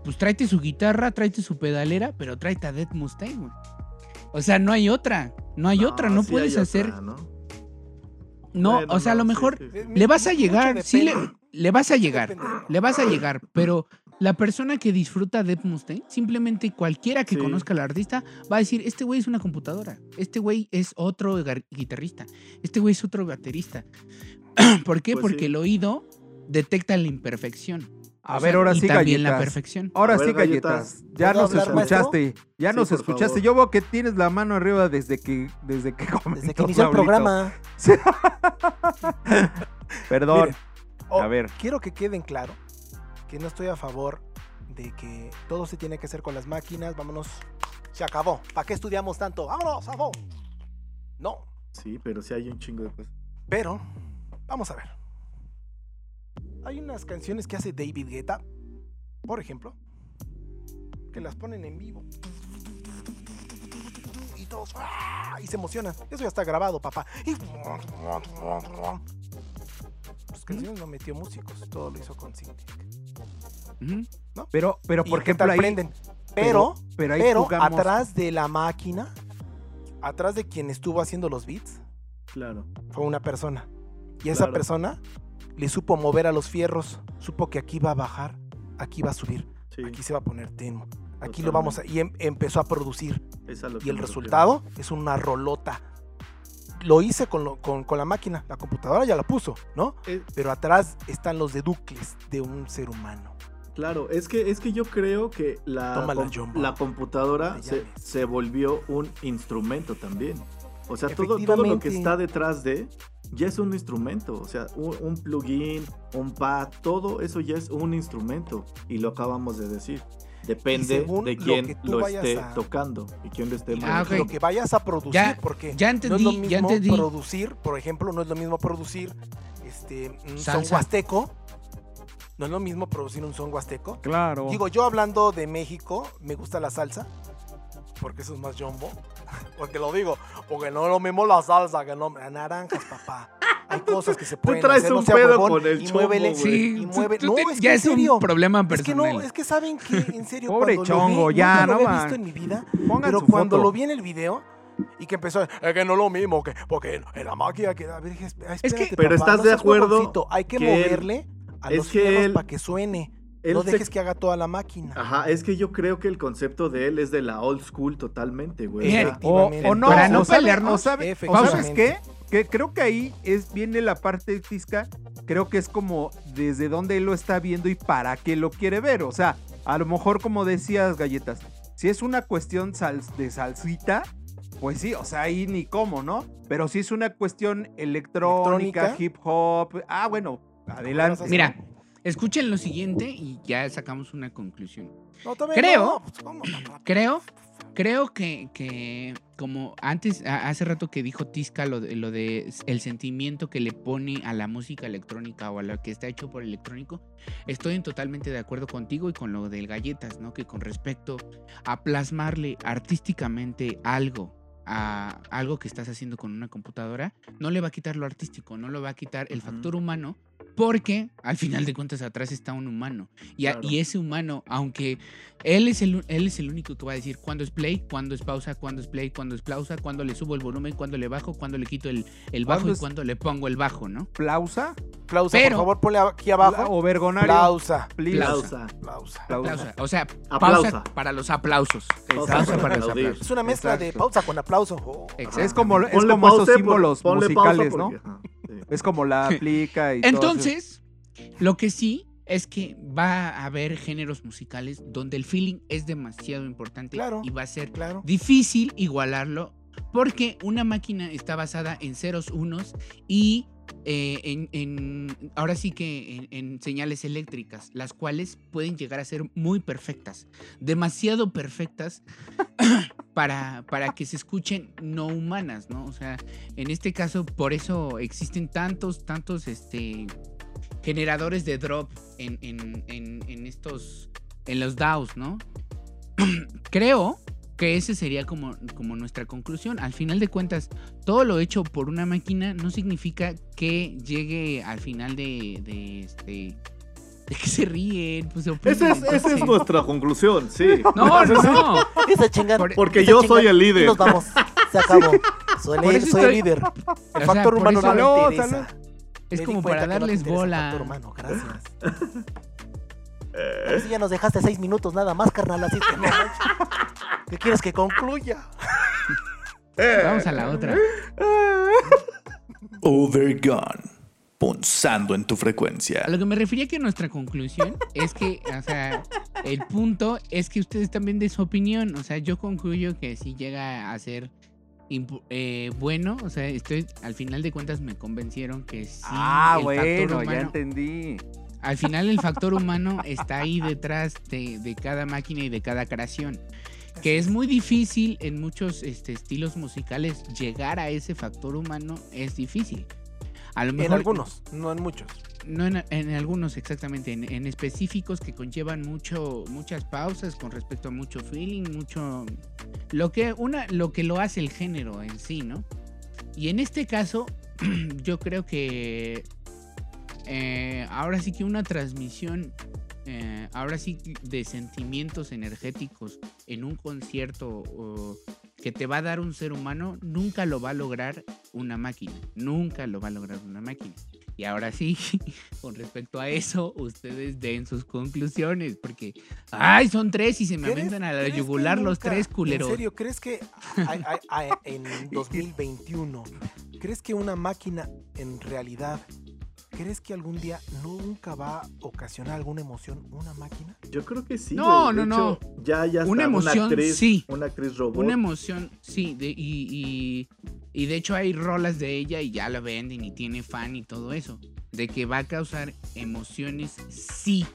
pues tráete su guitarra, tráete su pedalera, pero tráete a Dave Mustaine, güey. O sea, no hay otra, no hay otra, no sí puedes hay hacer... otra, ¿no? No, Bueno, o sea, a lo mejor sí, sí. le vas a llegar, sí le, le vas a llegar, le vas a llegar, pero la persona que disfruta Dave Mustaine, simplemente cualquiera que Sí. conozca al artista va a decir, este güey es una computadora, este güey es otro guitarrista, este güey es otro baterista. [CLEARS THROAT] ¿Por qué? Pues Porque sí. el oído detecta la imperfección. a O ver, sea, ahora y sí también la galletas. perfección. Ahora ver, sí galletas. galletas. Ya ¿Puedo nos escuchaste, ya Sí, nos escuchaste. favor. Yo veo que tienes la mano arriba desde que desde que [LAUGHS] Desde que inició el programa. [LAUGHS] [LAUGHS] Perdón. Oh, A ver. Quiero que queden claro que no estoy a favor de que todo se tiene que hacer con las máquinas. Vámonos. Se acabó. ¿Para qué estudiamos tanto? Vámonos, a favor. No, Sí, pero sí hay un chingo de cosas. pero vamos a ver. Hay unas canciones que hace David Guetta, por ejemplo, que las ponen en vivo. Y todos ¡ah! y se emocionan. Eso ya está grabado, papá. Y sus canciones no metió músicos, todo lo hizo con Pero, pero ¿Y por ejemplo ahí, prenden? Pero, pero ahí pero jugamos- atrás de la máquina, atrás de quien estuvo haciendo los beats, Claro. fue una persona. Y esa Claro. persona le supo mover a los fierros, supo que aquí va a bajar, aquí va a subir, Sí. aquí se va a poner tenue, aquí Totalmente. lo vamos a... Y em- empezó a producir. Y el refiero. resultado es una rolota. Lo hice con, lo- con, con la máquina, la computadora ya la puso, ¿no? Eh, Pero atrás están los deducles de un ser humano. Claro, es que, es que yo creo que la, Tómala, com- Jumbo. la computadora se, se volvió un instrumento también. O sea, todo, todo lo que está detrás de ya es un instrumento. O sea, un, un plugin, un pad, todo eso ya es un instrumento. Y lo acabamos de decir. Depende de quién lo esté a- tocando y quién lo esté Ah, Lo- que vayas a producir, Ya- porque ya no es entendí, lo ya mismo entendí. producir, por ejemplo, no es lo mismo producir este, un son huasteco. No es lo mismo producir un son huasteco. Claro. Digo, yo hablando de México, me gusta la salsa, porque eso es más jumbo. [LAUGHS] Porque lo digo, porque no es lo mismo la salsa que no. Naranjas, papá. Hay [LAUGHS] cosas que se pueden traes hacer, no un sea pedo huevón, con el y muévele, güey. Sí, y tú- mueve. tú No, es que ya en es serio. un problema Es que personal. no, es que saben que en serio Pobre cuando lo chongo, vi, ya, nunca lo no había man. visto en mi vida, Pongan pero cuando foto. lo vi en el video y que empezó, es que no es lo mismo, que, porque en la máquina que... A ver, dije, espérate, Pero papá, ¿estás no de acuerdo Hay que, que moverle a es los que fierros él- para que suene. Él no se- dejes que haga toda la máquina. Ajá, es que yo creo que el concepto de él es de la old school totalmente, güey. Bien. O no, Para no pelearnos, o sabe- o efectivamente. ¿sabes qué? Que creo que ahí es viene la parte fiscal. Creo que es como desde dónde él lo está viendo y para qué lo quiere ver. O sea, a lo mejor como decías, galletas, si es una cuestión sal- de salsita, pues sí, o sea, ahí ni cómo, ¿no? Pero sí es una cuestión electrónica, Electrónica. hip hop. Ah, bueno, adelante. Mira, escuchen lo siguiente y ya sacamos una conclusión. No, Creo- no, pues. Creo, creo que, que como antes, hace rato que dijo Tisca lo de, lo de el sentimiento que le pone a la música electrónica o a lo que está hecho por electrónico, estoy en totalmente de acuerdo contigo y con lo del galletas, ¿no? Que con respecto a plasmarle artísticamente algo a algo que estás haciendo con una computadora, no le va a quitar lo artístico, no lo va a quitar el factor humano, porque al final de cuentas atrás está un humano. Y, a- Claro. y ese humano, aunque él es, el, él es el único que va a decir cuándo es play, cuándo es pausa, cuándo es play, cuándo es pausa, cuándo le subo el volumen, cuándo le bajo, cuándo le quito el, el bajo ¿Cuándo y cuándo le pongo el bajo, ¿no? ¿Plausa? Plausa, Pero- por favor, ponle aquí abajo. ¿O vergonario? Plausa. Plausa. Plausa. O sea, Aplausa. pausa para los aplausos. Pausa Pausa para los aplausos. Es una mezcla de pausa con aplauso. Oh. Es como, es Ponle como esos símbolos musicales, ¿no? porque-. Es como la aplica y todo. Entonces, lo que sí es que va a haber géneros musicales donde el feeling es demasiado importante Claro. y va a ser Claro. difícil igualarlo porque una máquina está basada en ceros, unos y eh, en, en- ahora sí que en, en señales eléctricas, las cuales pueden llegar a ser muy perfectas, demasiado perfectas [LAUGHS] para, para que se escuchen no humanas, ¿no? O sea, en este caso, por eso existen tantos, tantos, este, generadores de drop en, en- en- en estos, en los DAOs, ¿no? [CLEARS THROAT] Creo que ese sería como, como nuestra conclusión. Al final de cuentas, todo lo hecho por una máquina no significa que llegue al final de, de este... ¿De que se ríen? Pues se Esa es, esa nuestra conclusión, sí. [LAUGHS] No, no, no. [LAUGHS] Esa chingan. Por- Porque esa yo chingan, soy el líder. Nos vamos. Se acabó. Soy, el- soy [LAUGHS] el líder. El O sea, factor humano eso- no Salud, interesa. salud. Es Me como para no darles el bola. factor humano, Gracias. Ahora sí ya nos dejaste seis minutos nada más, carnal. Así que no. ¿Qué quieres que concluya? Vamos a la otra. [LAUGHS] Overgone. Punzando en tu frecuencia. A lo que me refería que nuestra conclusión es que, o sea, el punto es que ustedes también de su opinión. O sea, yo concluyo que si llega a ser eh, bueno, o sea, estoy, al final de cuentas me convencieron que sí. ah, el factor bueno, ya entendí. Al final el factor humano está ahí detrás de, de cada máquina y de cada creación. Que es muy difícil en muchos este, estilos musicales llegar a ese factor humano, es difícil. A lo En mejor algunos, no en muchos. no en, en algunos exactamente, en, en específicos que conllevan mucho, muchas pausas con respecto a mucho feeling, mucho lo que una, lo que lo hace el género en sí, ¿no? Y en este caso, [CLEARS THROAT] yo creo que eh, ahora sí que una transmisión, eh, ahora sí de sentimientos energéticos en un concierto o, que te va a dar un ser humano, nunca lo va a lograr una máquina. Nunca lo va a lograr una máquina. Y ahora sí, [LAUGHS] con respecto a eso, ustedes den sus conclusiones, porque, ay, son tres y se me ¿Crees- aventan a la los tres culeros. En serio, ¿crees que hay- hay- hay- en [LAUGHS] 2021, crees que una máquina en realidad, crees que algún día nunca va a ocasionar alguna emoción una máquina? Yo creo que sí. No, güey. De no, no. hecho, Ya, ya Una está, emoción, actriz, sí. Una actriz robot. Una emoción, sí, de- y, y- y de hecho hay rolas de ella y ya la venden y tiene fan y todo eso. De que va a causar emociones, sí,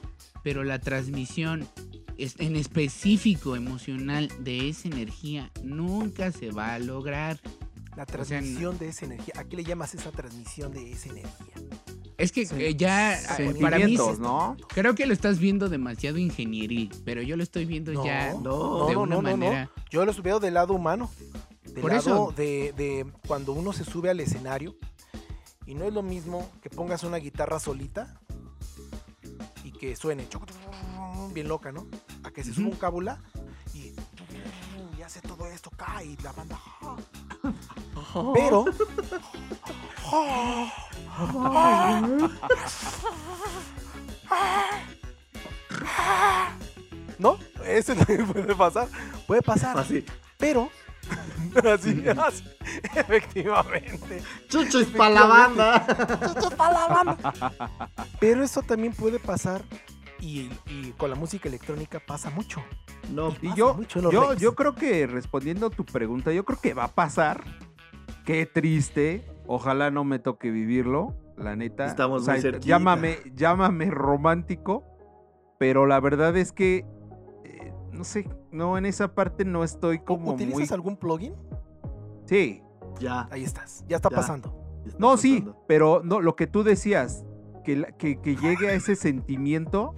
pero la transmisión es- en específico emocional de esa energía nunca se va a lograr. La O sea, transmisión de esa energía. ¿A qué le llamas esa transmisión de esa energía? Es que eh, ya, eh, para mí, ¿no? creo que lo estás viendo demasiado ingenieril, pero yo lo estoy viendo No, ya no, de no, una no, no, no. manera... Yo lo veo del lado humano. Del Por lado eso. De, de cuando uno se sube al escenario. Y no es lo mismo que pongas una guitarra solita y que suene choc, bien loca, ¿no? A que se suba Ujú. un cábula hace todo esto, cae la banda. Pero. ¿No? Eso es que puede pasar. Puede pasar. Así. Pero. [LAUGHS] Así, así, efectivamente. Chuchos para la banda. Pero eso también puede pasar. Y, y con la música electrónica pasa mucho. No, Y Pasa yo, mucho yo, yo creo que respondiendo a tu pregunta, yo creo que va a pasar. Qué triste. Ojalá no me toque vivirlo, la neta. Estamos muy cerquita. llámame, llámame romántico, pero la verdad es que eh, no sé, no en esa parte no estoy como ¿Utilizas muy algún plugin? Sí. ya. Ahí estás. Ya está Ya. pasando. ya está No, sí, pero no, lo que tú decías, que, la- que, que llegue a ese sentimiento,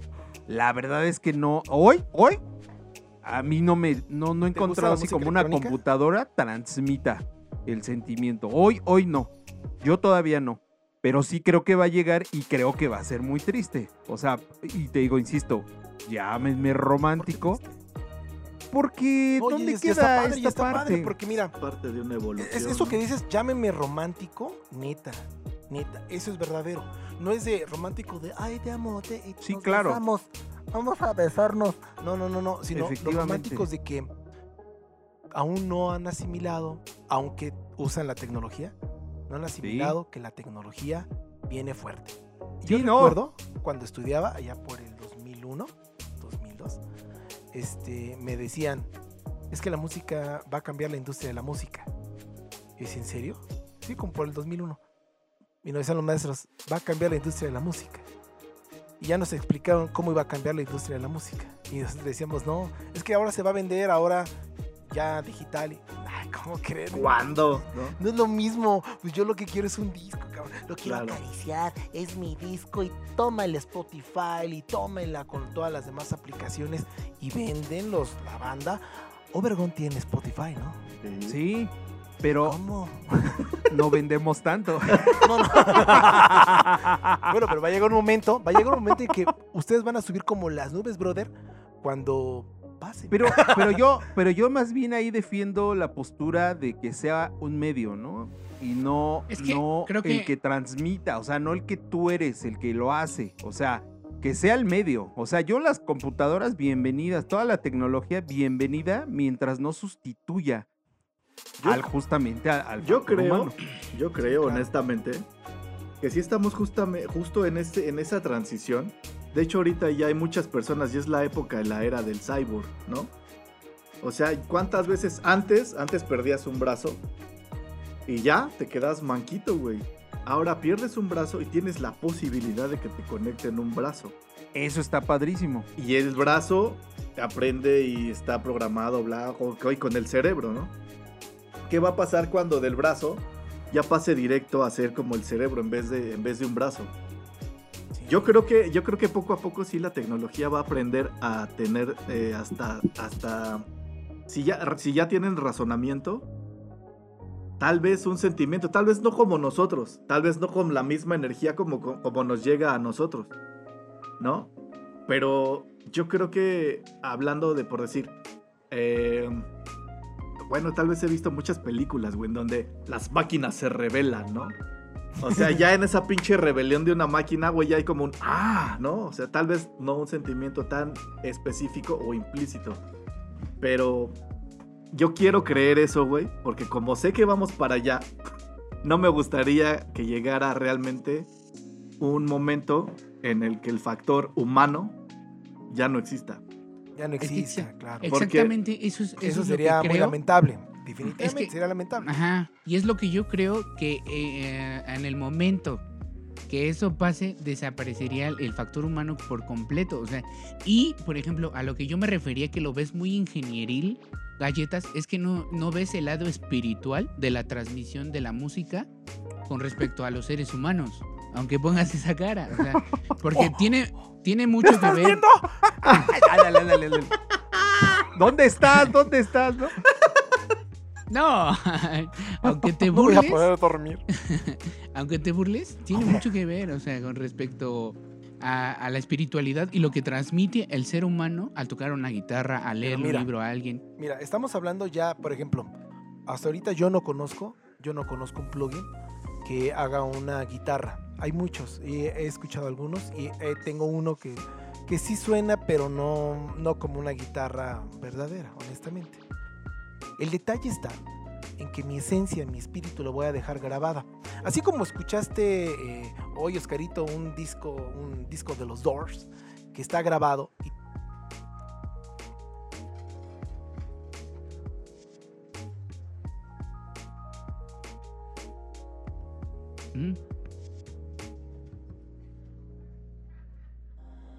la verdad es que no. Hoy, hoy, a mí no me, no, no he ¿Te gusta encontrado así como una computadora transmita el sentimiento. Hoy, hoy no. Yo todavía no. Pero sí creo que va a llegar y creo que va a ser muy triste. O sea, y te digo, insisto, llámenme romántico. Porque, Oye, ¿dónde es- queda está padre, esta está parte? padre, porque mira, Parte de una evolución. es eso que dices, llámeme romántico, neta, neta, eso es verdadero. No es de romántico de, ay, te amo, te, y Sí, nos claro. besamos, vamos a besarnos. No, no, no, no, sino los románticos de que aún no han asimilado, aunque usan la tecnología, no han asimilado que la tecnología viene fuerte. Yo Sí, no. recuerdo cuando estudiaba allá por el 2001, 2002, este, me decían, es que la música va a cambiar la industria de la música. Y ¿Es en serio? Sí, como por el 2001. Y nos decían los maestros, va a cambiar la industria de la música. Y ya nos explicaron cómo iba a cambiar la industria de la música. Y nosotros decíamos, no, es que ahora se va a vender, ahora ya digital. Y, ay, ¿cómo creen? ¿Cuándo? ¿No? No es lo mismo. Pues yo lo que quiero es un disco, cabrón. Lo quiero Claro. acariciar, es mi disco y toma el Spotify y tómela con todas las demás aplicaciones y venden los, la banda. Obergon tiene Spotify, ¿no? Sí, pero ¿Cómo? [LAUGHS] no vendemos tanto. [LAUGHS] No, no. [LAUGHS] bueno, pero va a llegar un momento, va a llegar un momento en que ustedes van a subir como las nubes, brother, cuando pasen. Pero, pero yo, pero yo más bien ahí defiendo la postura de que sea un medio, ¿no? Y no, Es que no creo el que- que transmita, o sea, no el que tú eres, el que lo hace. O sea, que sea el medio. O sea, yo las computadoras bienvenidas, toda la tecnología bienvenida mientras no sustituya Yo- al justamente al, al Yo creo, humano. yo creo claro. honestamente que sí estamos justame- justo en, este, en esa transición. De hecho, ahorita ya hay muchas personas y es la época de la era del cyborg, ¿no? O sea, ¿cuántas veces antes, antes perdías un brazo y ya te quedas manquito, güey? Ahora pierdes un brazo y tienes la posibilidad de que te conecten un brazo. Eso está padrísimo. Y el brazo aprende y está programado, bla, con el cerebro, ¿no? ¿Qué va a pasar cuando del brazo ya pase directo a ser como el cerebro en vez de, en vez de un brazo? Yo creo que, yo creo que poco a poco sí la tecnología va a aprender a tener eh, hasta, hasta, si ya, si ya tienen razonamiento, tal vez un sentimiento, tal vez no como nosotros, tal vez no con la misma energía como, como nos llega a nosotros, ¿no? Pero yo creo que hablando de, por decir, eh, bueno, tal vez he visto muchas películas, güey, en donde las máquinas se rebelan, ¿no? O sea, ya en esa pinche rebelión de una máquina, güey, ya hay como un ah, ¿no? O sea, tal vez no un sentimiento tan específico o implícito. Pero yo quiero creer eso, güey, porque como sé que vamos para allá, no me gustaría que llegara realmente un momento en el que el factor humano ya no exista. Ya no exa- claro. Porque Exactamente, eso es, eso sería muy creo. lamentable. Definitivamente Es que- sería lamentable. Ajá, y es lo que yo creo que eh, en el momento que eso pase, desaparecería el, el factor humano por completo. O sea, y por ejemplo, a lo que yo me refería que lo ves muy ingenieril, galletas, es que no, no ves el lado espiritual de la transmisión de la música con respecto a los seres humanos. Aunque pongas esa cara. O sea, porque [LAUGHS] tiene, tiene mucho que ver. [LAUGHS] Dale, dale, dale, dale. ¿Dónde estás? ¿Dónde estás? no? No, [LAUGHS] aunque te No voy a burles. poder dormir. [LAUGHS] aunque te burles, tiene mucho que ver, o sea, con respecto a, a la espiritualidad y lo que transmite el ser humano al tocar una guitarra, al leer un libro a alguien. Mira, estamos hablando ya, por ejemplo, hasta ahorita yo no conozco, yo no conozco un plugin que haga una guitarra hay muchos y he escuchado algunos y eh, tengo uno que, que sí suena, pero no, no como una guitarra verdadera, honestamente. El detalle está en que mi esencia, mi espíritu lo voy a dejar grabada. Así como escuchaste eh, hoy, Oscarito, un disco, un disco de los Doors que está grabado y ¿Mm?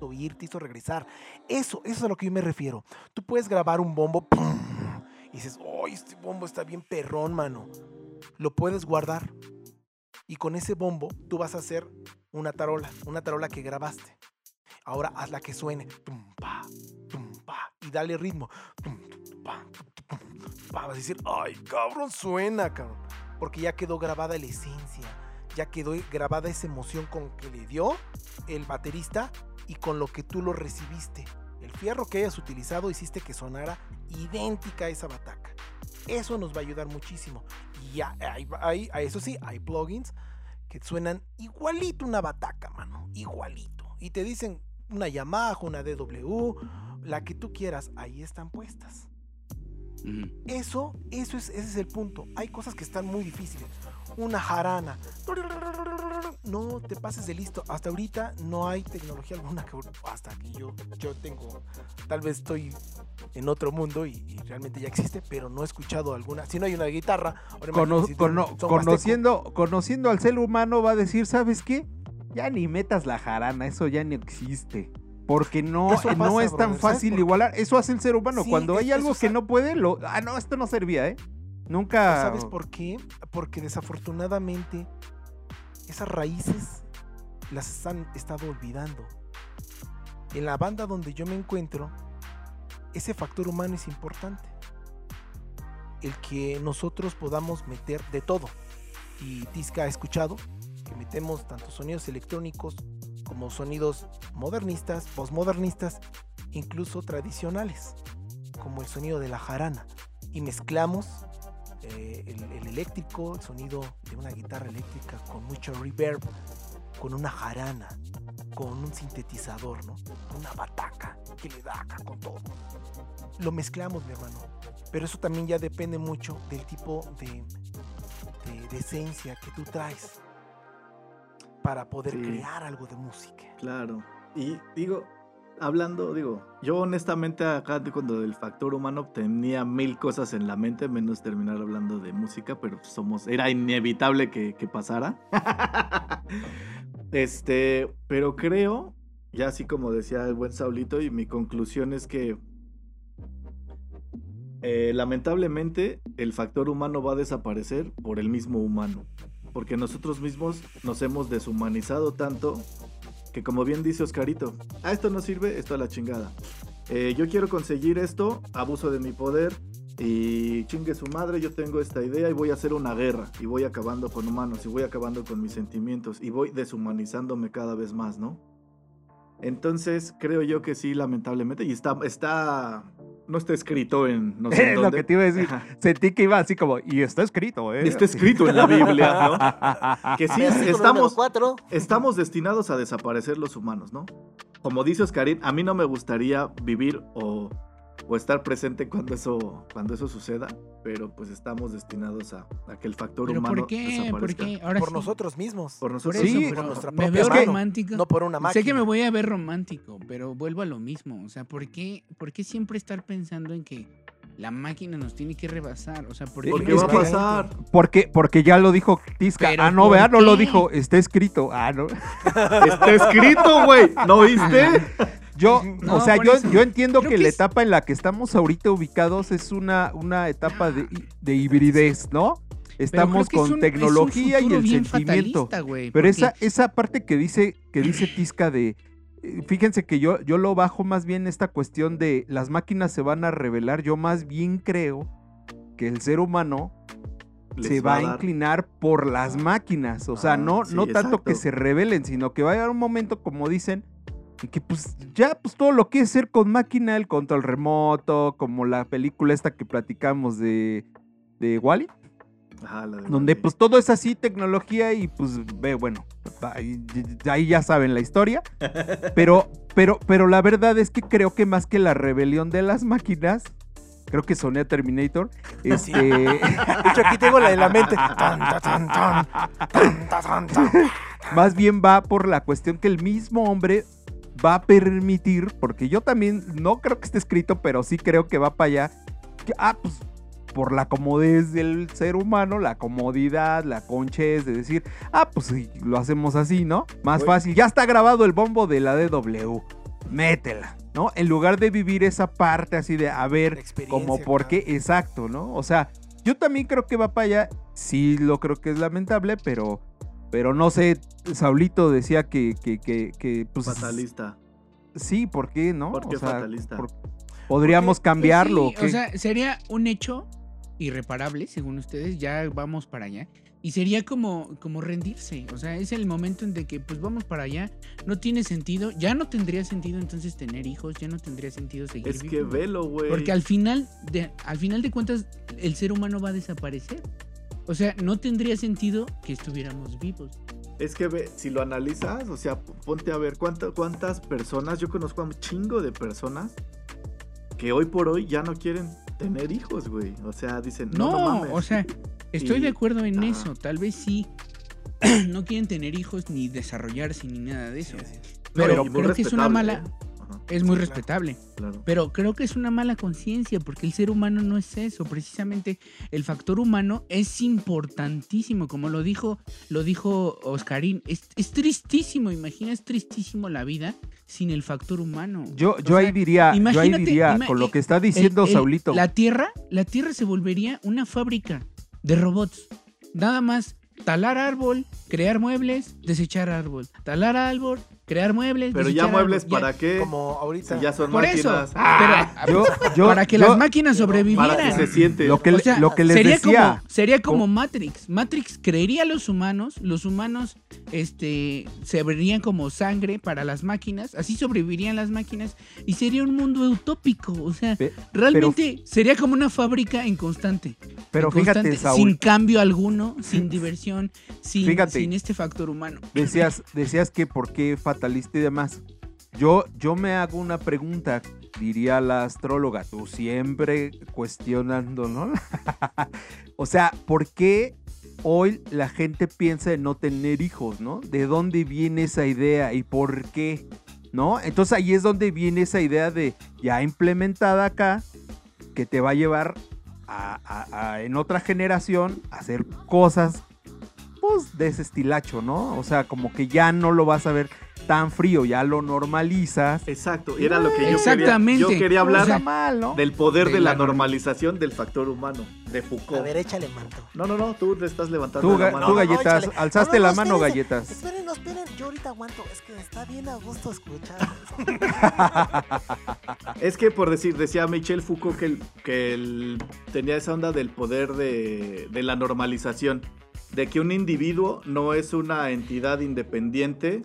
Oír, te hizo regresar. Eso, eso es a lo que yo me refiero. Tú puedes grabar un bombo ¡pum! y dices, ¡oh, este bombo está bien perrón, mano! Lo puedes guardar y con ese bombo tú vas a hacer una tarola, una tarola que grabaste. Ahora hazla que suene. pa, pa, y dale ritmo. pa. Vas a decir, ¡ay, cabrón, suena, cabrón! Porque ya quedó grabada la esencia, ya quedó grabada esa emoción con que le dio el baterista y con lo que tú lo recibiste. El fierro que hayas utilizado hiciste que sonara idéntica a esa bataca. Eso nos va a ayudar muchísimo. Y hay, hay- a eso sí, hay plugins que suenan igualito una bataca, mano. Igualito. Y te dicen una Yamaha, una DW, la que tú quieras, ahí están puestas. Eso, eso es, ese es el punto. Hay cosas que están muy difíciles. Una jarana. No te pases de listo. Hasta ahorita no hay tecnología alguna que hasta aquí yo, yo tengo. Tal vez estoy en otro mundo y, y realmente ya existe, pero no he escuchado alguna. Si no hay una guitarra, ahora Cono- imagínate si cono- son- son conociendo, conociendo al ser humano va a decir, ¿sabes qué? Ya ni metas la jarana, eso ya no existe. Porque no, no es tan brother, ¿sabes fácil igualar. Eso hace el ser humano. Sí, Cuando hay algo que no puede, lo. Ah, no, esto no servía, ¿eh? Nunca. ¿Sabes por qué? Porque desafortunadamente esas raíces las han estado olvidando. En la banda donde yo me encuentro, ese factor humano es importante. El que nosotros podamos meter de todo. Y Tisca ha escuchado que metemos tanto sonidos electrónicos como sonidos modernistas, postmodernistas, incluso tradicionales, como el sonido de la jarana. Y mezclamos eh, el, el eléctrico, el sonido de una guitarra eléctrica con mucho reverb, con una jarana, con un sintetizador, ¿no? Una bataca que le da acá con todo. Lo mezclamos, mi hermano. Pero eso también ya depende mucho del tipo de, de- de esencia que tú traes para poder Sí. crear algo de música. Claro. Y digo, hablando, digo, yo honestamente acá cuando del factor humano tenía mil cosas en la mente, menos terminar hablando de música, pero somos, era inevitable que, que pasara. [LAUGHS] este, pero creo, ya así como decía el buen Saulito, y mi conclusión es que eh, lamentablemente el factor humano va a desaparecer por el mismo humano. Porque nosotros mismos nos hemos deshumanizado tanto que como bien dice Oscarito, a esto no sirve, esto a la chingada. Eh, yo quiero conseguir esto, abuso de mi poder y chingue su madre, yo tengo esta idea y voy a hacer una guerra y voy acabando con humanos y voy acabando con mis sentimientos y voy deshumanizándome cada vez más, ¿no? Entonces creo yo que sí, lamentablemente, y está, está, no está escrito en, no sé [LAUGHS] en Es lo dónde. que te iba a decir. Ajá. Sentí que iba así como, y está escrito, ¿eh? Está escrito en la Biblia, ¿no? [LAUGHS] Que sí, estamos, estamos destinados a desaparecer los humanos, ¿no? Como dice Oscarín, a mí no me gustaría vivir o, o estar presente cuando eso, cuando eso suceda, pero pues estamos destinados a, a que el factor ¿Pero humano por qué? ¿Por desaparezca. qué? Ahora por sí. nosotros mismos. Por Por nosotros. eso, Sí, por nuestra me propia veo mano, romántico. No por una máquina. Sé que me voy a ver romántico, pero vuelvo a lo mismo. O sea, ¿por qué, por qué siempre estar pensando en que la máquina nos tiene que rebasar? O sea, ¿por qué ¿Por qué va a pasar? Porque, porque ya lo dijo Tisca. Pero ah, no, ¿por vea, no lo qué? dijo. Está escrito. Ah, no. Está escrito, güey. ¿No viste? [LAUGHS] Yo, No, o sea, yo, yo entiendo Creo que, que la etapa en la que estamos ahorita ubicados es una, una etapa de, de hibridez, ¿no? Estamos es con un- tecnología es y el sentimiento. Pero porque- esa, esa parte que dice, que dice Tisca de. eh, Fíjense que yo, yo lo bajo más bien esta cuestión de las máquinas se van a revelar. Yo más bien creo que el ser humano Les se va a dar- inclinar por las máquinas. O sea, Ah, no, sí, no tanto que se rebelen, sino que va a haber un momento, como dicen, que pues ya pues todo lo que es ser con máquina, el control remoto, como la película esta que platicamos de, de Wally, Ajá, la de donde pues todo es así, tecnología y pues ve, bueno, ahí, ahí ya saben la historia. [LAUGHS] Pero, pero, pero la verdad es que creo que más que la rebelión de las máquinas, creo que soné a Terminator, este... [LAUGHS] De hecho, aquí tengo la de la mente. [LAUGHS] Más bien va por la cuestión que el mismo hombre va a permitir, porque yo también no creo que esté escrito, pero sí creo que va para allá. que, ah, pues por la comodidad del ser humano, la comodidad, la conchez de decir, ah, pues sí, lo hacemos así, ¿no? Más fácil. Ya está grabado el bombo de la DW. Métela, ¿no? En lugar de vivir esa parte así de, a ver, como por qué, exacto, ¿no? O sea, yo también creo que va para allá. Sí, lo creo que es lamentable, pero, pero no sé. Saulito decía que, que, que, que, pues, Fatalista. Sí, ¿por qué, no? ¿Por qué O sea, fatalista? por- podríamos cambiarlo. sí, ¿o sea, sería un hecho irreparable, según ustedes, ya vamos para allá. Y sería como, como rendirse. O sea, es el momento en de que pues vamos para allá. No tiene sentido. Ya no tendría sentido entonces tener hijos. Ya no tendría sentido seguir Es que velo, güey. Porque al final, de, al final de cuentas, el ser humano va a desaparecer. O sea, no tendría sentido que estuviéramos vivos. Es que ve, si lo analizas, o sea, ponte a ver cuánta- cuántas personas, yo conozco a un chingo de personas que hoy por hoy ya no quieren tener hijos, güey. O sea, dicen, no, No, no, mames. o sea, estoy Y- de acuerdo en eso. Tal vez sí. [CLEARS THROAT] no quieren tener hijos ni desarrollarse ni nada de eso. Sí. Pero creo que es una mala. Es muy Sí, respetable. claro. Pero creo que es una mala conciencia porque el ser humano no es eso. Precisamente el factor humano es importantísimo. Como lo dijo, lo dijo Oscarín. Es, es tristísimo, imagina, es tristísimo la vida sin el factor humano. Yo, O yo ahí diría, yo ahí imagínate, diría, ima- con lo que está el- diciendo el- Saulito. La Tierra, la Tierra se volvería una fábrica de robots. Nada más talar árbol, crear muebles, desechar árbol. Talar árbol, crear muebles, Pero ya muebles, árbol. Ya- ¿para qué? Como ahorita. Si ya son Por eso. pero, Yo, yo, para que yo- las máquinas para sobrevivieran. que se siente. lo que, O le- sea, lo que les sería decía. como sería como Como- Matrix. Matrix creería a los humanos, los humanos este se verían como sangre para las máquinas, así sobrevivirían las máquinas y sería un mundo utópico, o sea, Pe- realmente sería como una fábrica en constante. Pero en fíjate, constante, Saúl. sin cambio alguno, sin diversión, sin, Fíjate. sin este factor humano. Decías, decías que por qué fatalista y demás. Yo, yo me hago una pregunta, diría la astróloga, tú siempre cuestionando, ¿no? [LAUGHS] o sea, ¿por qué hoy la gente piensa en no tener hijos, ¿no? ¿De dónde viene esa idea y por qué? ¿No? Entonces ahí es donde viene esa idea de ya implementada acá, que te va a llevar a- a, en otra generación a hacer cosas pues de ese estilacho, ¿no? O sea, como que ya no lo vas a ver tan frío, ya lo normalizas. Exacto, y era lo que yo quería. Exactamente. Yo quería hablar mal, ¿no? del poder de de la la normalización del factor humano, de A Foucault. ver, échale manto. No, no, no, tú le estás levantando Tú, la mano. tú No, no, no, galletas, alzaste No, no, la no, mano, espérense. galletas. Esperen, no, esperen, yo ahorita aguanto. Es que está bien a gusto escuchar. [LAUGHS] Es que por decir, decía Michel Foucault que, el- que el- tenía esa onda del poder de, de la normalización, de que un individuo no es una entidad independiente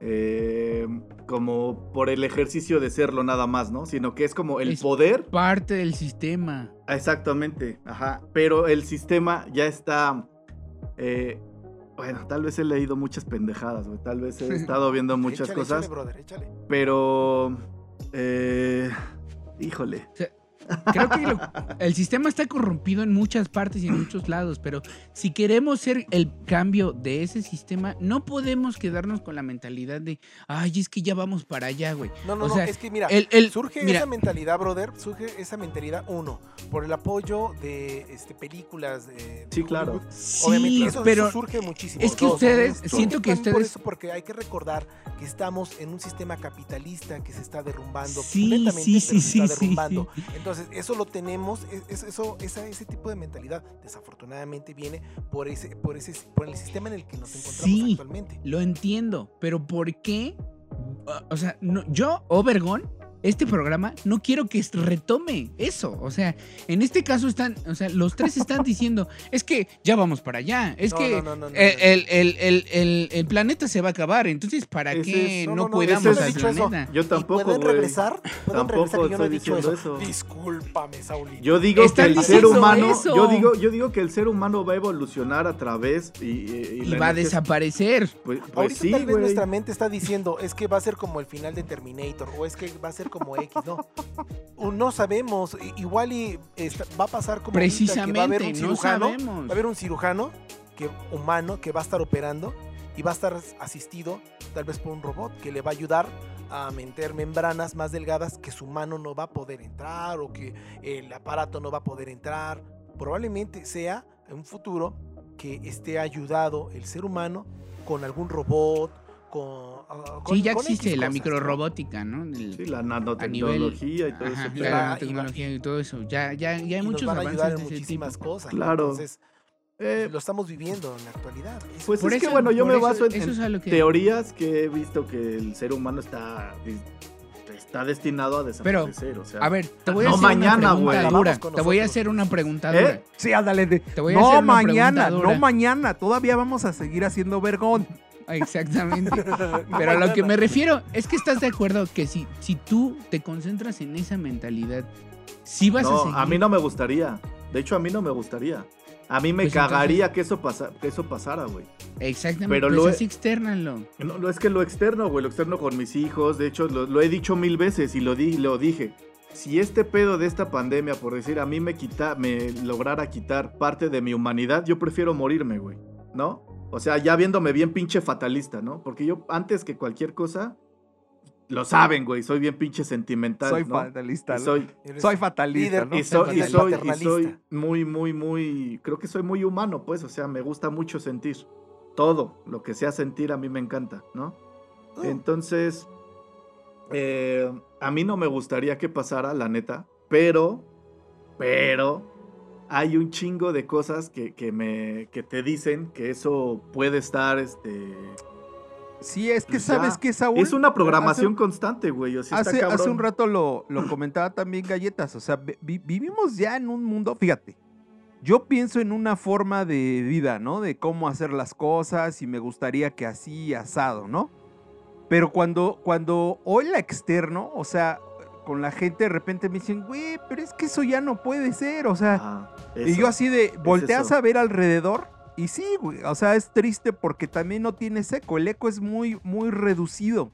eh, como por el ejercicio de serlo nada más, ¿no? Sino que es como el Es- poder Parte del sistema. Exactamente, ajá. Pero el sistema ya está. eh, bueno, tal vez he leído muchas pendejadas, güey. Tal vez he [LAUGHS] estado viendo muchas Échale, cosas. échale, brother, échale. Pero. eh, híjole. Creo que lo- el sistema está corrompido en muchas partes y en muchos lados, pero si queremos ser el cambio de ese sistema, no podemos quedarnos con la mentalidad de, ay, es que ya vamos para allá, güey. No, no, O no, es que mira, el- el- surge mira. esa mentalidad, brother, surge esa mentalidad, uno, por el apoyo de este, películas de, Sí, de claro. Hollywood. Sí, Obviamente, eso, pero eso surge muchísimo. es que Dos, ustedes- dos. siento que También Por ustedes- eso, porque hay que recordar que estamos en un sistema capitalista que se está derrumbando. Sí, sí, sí, se está sí, sí, derrumbando. Entonces, eso lo tenemos, es- eso, esa, ese tipo de mentalidad, desafortunadamente, viene por ese, por ese, por el sistema en el que nos encontramos Sí. actualmente. Lo entiendo, pero ¿por qué? O sea, no, yo, Obergon, este programa, no quiero que retome eso. O sea, en este caso están, o sea, los tres están diciendo, [LAUGHS] es que ya vamos para allá, es No, que no, no, no, no, el, el- el- el- el- el planeta se va a acabar, entonces ¿para qué es- no, no, no, no, cuidamos al dicho eso. planeta? Yo ¿Y tampoco, pueden güey. regresar? ¿Pueden Tampoco regresar que yo no he estoy dicho diciendo eso? eso. Discúlpame, Saulito. Yo digo Están que el ser humano, eso. yo digo, yo digo que el ser humano va a evolucionar a través y, y, Y va a desaparecer. Pues, pues Ahorita sí, tal vez nuestra mente está diciendo es que va a ser como el final de Terminator o es que va a ser como X, no. No sabemos, igual y va a pasar como ahorita, que va a haber Precisamente, un no cirujano, sabemos. va a haber un cirujano que humano que va a estar operando y va a estar asistido tal vez por un robot que le va a ayudar a meter membranas más delgadas que su mano no va a poder entrar o que el aparato no va a poder entrar. probablemente sea en un futuro que esté ayudado el ser humano con algún robot, con... ah, con- Sí, ya con existe X la microrobótica, ¿no? El- Sí, la a nivel nanotecnología y todo Ajá, eso. la Ya, nanotecnología y todo eso. Ya, ya, ya hay y muchos nos van a avances ayudar de en ese tipo. muchísimas cosas. ¿no? Claro. Entonces, Eh, lo estamos viviendo en la actualidad. Eso- pues Por es que eso- bueno, yo me eso- baso en, que- teorías que he visto que el ser humano está, está destinado a Pero, desaparecer. o sea, A ver, te voy a No hacer mañana, una pregunta Vamos dura. Te voy a hacer una pregunta ¿Eh? dura. Sí, ándale. de- Te voy a no hacer una mañana, no mañana. Todavía vamos a seguir haciendo vergón. Exactamente. [LAUGHS] Pero a lo que me refiero es que estás de acuerdo que si, si tú te concentras en esa mentalidad, sí vas a no, seguir. a mí no me gustaría. De hecho, a mí no me gustaría. A mí me Pues cagaría que, eso pasa, que eso pasara, güey. Exactamente. Pero Pero lo así externalo. No, no es que lo externo, güey, lo externo con mis hijos. De hecho, lo, lo he dicho mil veces y lo, di, lo dije. Si este pedo de esta pandemia, por decir, a mí me, quita, me lograra quitar parte de mi humanidad, yo prefiero morirme, güey. ¿No? O sea, ya viéndome bien pinche fatalista, ¿no? Porque yo, antes que cualquier cosa, lo saben, güey, soy bien pinche sentimental. Soy ¿no? fatalista. Y ¿no? soy, Eres Soy fatalista, líder ¿no? y soy, y soy, y soy muy, muy, muy. Creo que soy muy humano, pues. O sea, me gusta mucho sentir. Todo lo que sea sentir a mí me encanta, ¿no? Oh, Entonces, eh, a mí no me gustaría que pasara, la neta, pero, pero, hay un chingo de cosas que, que me, que te dicen que eso puede estar, este... Sí, es que Pues sabes que Saúl. Es una programación hace- constante, güey. O sea, está Hace, hace un rato lo, lo comentaba también Galletas. O sea, vi- vi- vivimos ya en un mundo, fíjate. Yo pienso en una forma de vida, ¿no? De cómo hacer las cosas y me gustaría que así asado, ¿no? Pero cuando, cuando hoy la externo, o sea, con la gente de repente me dicen, güey, pero es que eso ya no puede ser, o sea, Ajá, y yo así de, volteas a ver alrededor y sí, güey, o sea, es triste porque también no tiene eco, el eco es muy, muy reducido.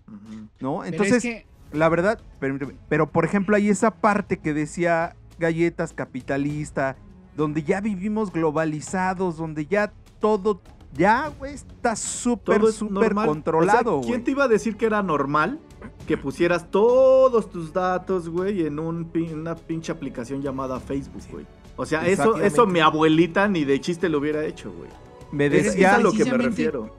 ¿no? Pero Entonces, es que la verdad, permíteme, pero por ejemplo hay esa parte que decía Galletas capitalista, donde ya vivimos globalizados, donde ya todo, ya, güey, está súper, Todo es súper controlado, O sea, ¿Quién güey. te iba a decir que era normal que pusieras todos tus datos, güey, en un, pin- una pinche aplicación llamada Facebook, güey? O sea, eso, eso mi abuelita ni de chiste lo hubiera hecho, güey. Me Es, decía, a lo que me refiero.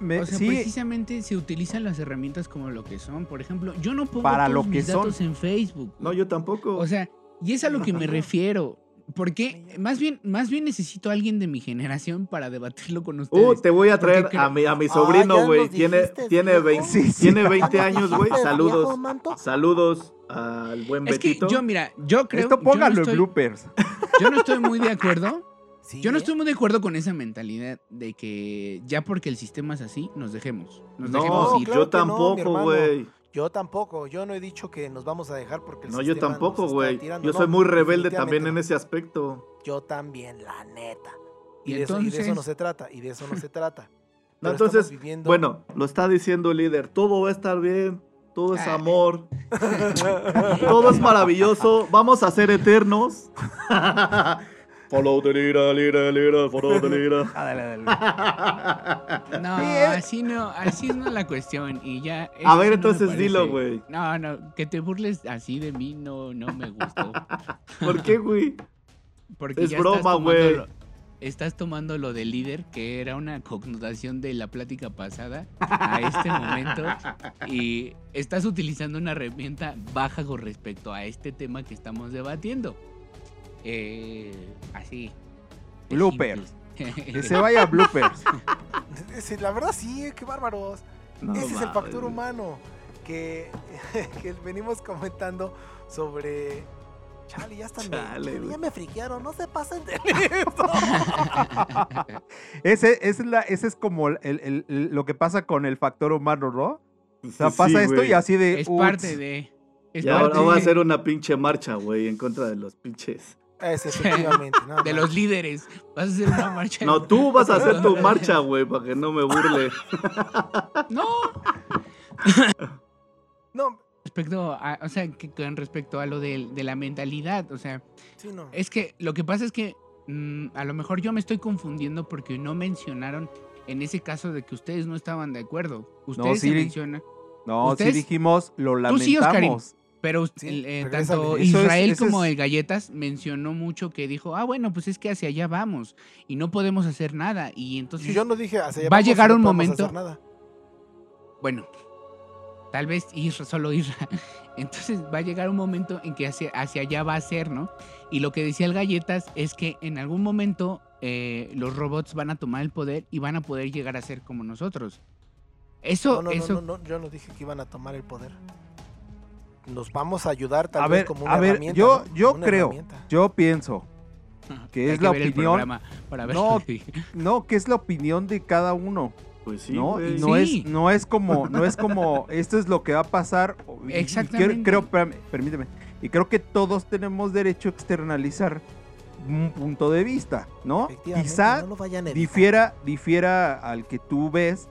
me- o sea, sí, precisamente se utilizan las herramientas como lo que son. Por ejemplo, yo no pongo Para todos lo que mis son. datos en Facebook. No, yo tampoco. O sea, y es a lo que me [LAUGHS] refiero. Porque más bien, más bien necesito a alguien de mi generación para debatirlo con ustedes. Uh, te voy a traer a mi, a mi sobrino, güey. tiene, dijiste, tiene, viejo. 20, Sí, sí. tiene 20 años, güey. ¿Dijiste, Saludos. Saludos al buen Es que Betito. yo, mira, yo creo. esto póngalo en bloopers. [LAUGHS] Yo no estoy muy de acuerdo. sí, Yo no ¿eh? estoy muy de acuerdo con esa mentalidad de que ya porque el sistema es así, nos dejemos. Nos no, dejemos ir. claro yo que tampoco, güey. Yo tampoco, yo no he dicho que nos vamos a dejar porque el No, yo tampoco, güey. tirando, Yo no, soy muy rebelde también en ese aspecto. Yo también, la neta. Y Y, de, eso, y de eso no se trata, y de eso no se trata. [LAUGHS] No, entonces, viviendo- bueno, lo está diciendo el líder. Todo va a estar bien. Todo es Ah. amor. [LAUGHS] todo es maravilloso. Vamos a ser eternos. [LAUGHS] follow the leader, leader, leader, follow the leader. [LAUGHS] Ah, dale, dale. [LAUGHS] No, Sí, así no, así no es la cuestión. Y ya. A ver, entonces dilo, güey. No, no, que te burles así de mí no, no me gustó. [LAUGHS] ¿Por qué, güey? Porque Es ya broma, güey. Estás tomando lo de líder, que era una connotación de la plática pasada, a este momento, y estás utilizando una herramienta baja con respecto a este tema que estamos debatiendo. Eh, así. Bloopers. Que se vaya a bloopers. [LAUGHS] La verdad sí, qué bárbaros. No Ese es el factor humano que, [LAUGHS] que venimos comentando sobre... Chale, ya están... Chale, ya, me friquearon, no se pasen de [LAUGHS] Ese, ese es la, ese es como el- el- el- lo que pasa con el factor humano, ¿no? O sea, Sí, pasa esto y así de. es parte de. Es Y ahora va a hacer una pinche marcha, güey, en contra de los pinches. [LAUGHS] Efectivamente. nada de los líderes. Vas a hacer una marcha. No, tú vas a hacer tu marcha, güey, para que no me burle. [LAUGHS] No. No, Respecto a, o sea, que con respecto a lo de, de la mentalidad, o sea, sí, no. es que lo que pasa es que mm, a lo mejor yo me estoy confundiendo porque no mencionaron en ese caso de que ustedes no estaban de acuerdo. Ustedes sí. se mencionan, No, sí Ustedes- dijimos, lo sí, lamentamos. Pero Sí, eh, tanto es- Israel como es- el Galletas mencionó mucho que dijo, ah, bueno, pues es que hacia allá vamos y no podemos hacer nada. Y entonces, yo no dije hacia allá va a llegar no un momento- nada. bueno, tal vez solo Isra. [LAUGHS] Entonces va a llegar un momento en que hacia, hacia allá va a ser, ¿no? Y lo que decía el Galletas es que en algún momento eh, los robots van a tomar el poder y van a poder llegar a ser como nosotros. Eso, No, no, eso, no, no, no, yo no dije que iban a tomar el poder. Nos vamos a ayudar tal A vez ver, como una a ver, herramienta, yo, ¿no? yo Una creo, herramienta. yo pienso que es la opinión- para ver No, [LAUGHS] que. No, que es la opinión de cada uno, Pues sí, ¿no? Y no Sí. es, no es como, no es como, esto es lo que va a pasar. y- y creo- Exactamente. permíteme. Y creo que todos tenemos derecho a externalizar un punto de vista, ¿no? Quizá no difiera, difiera al que tú ves,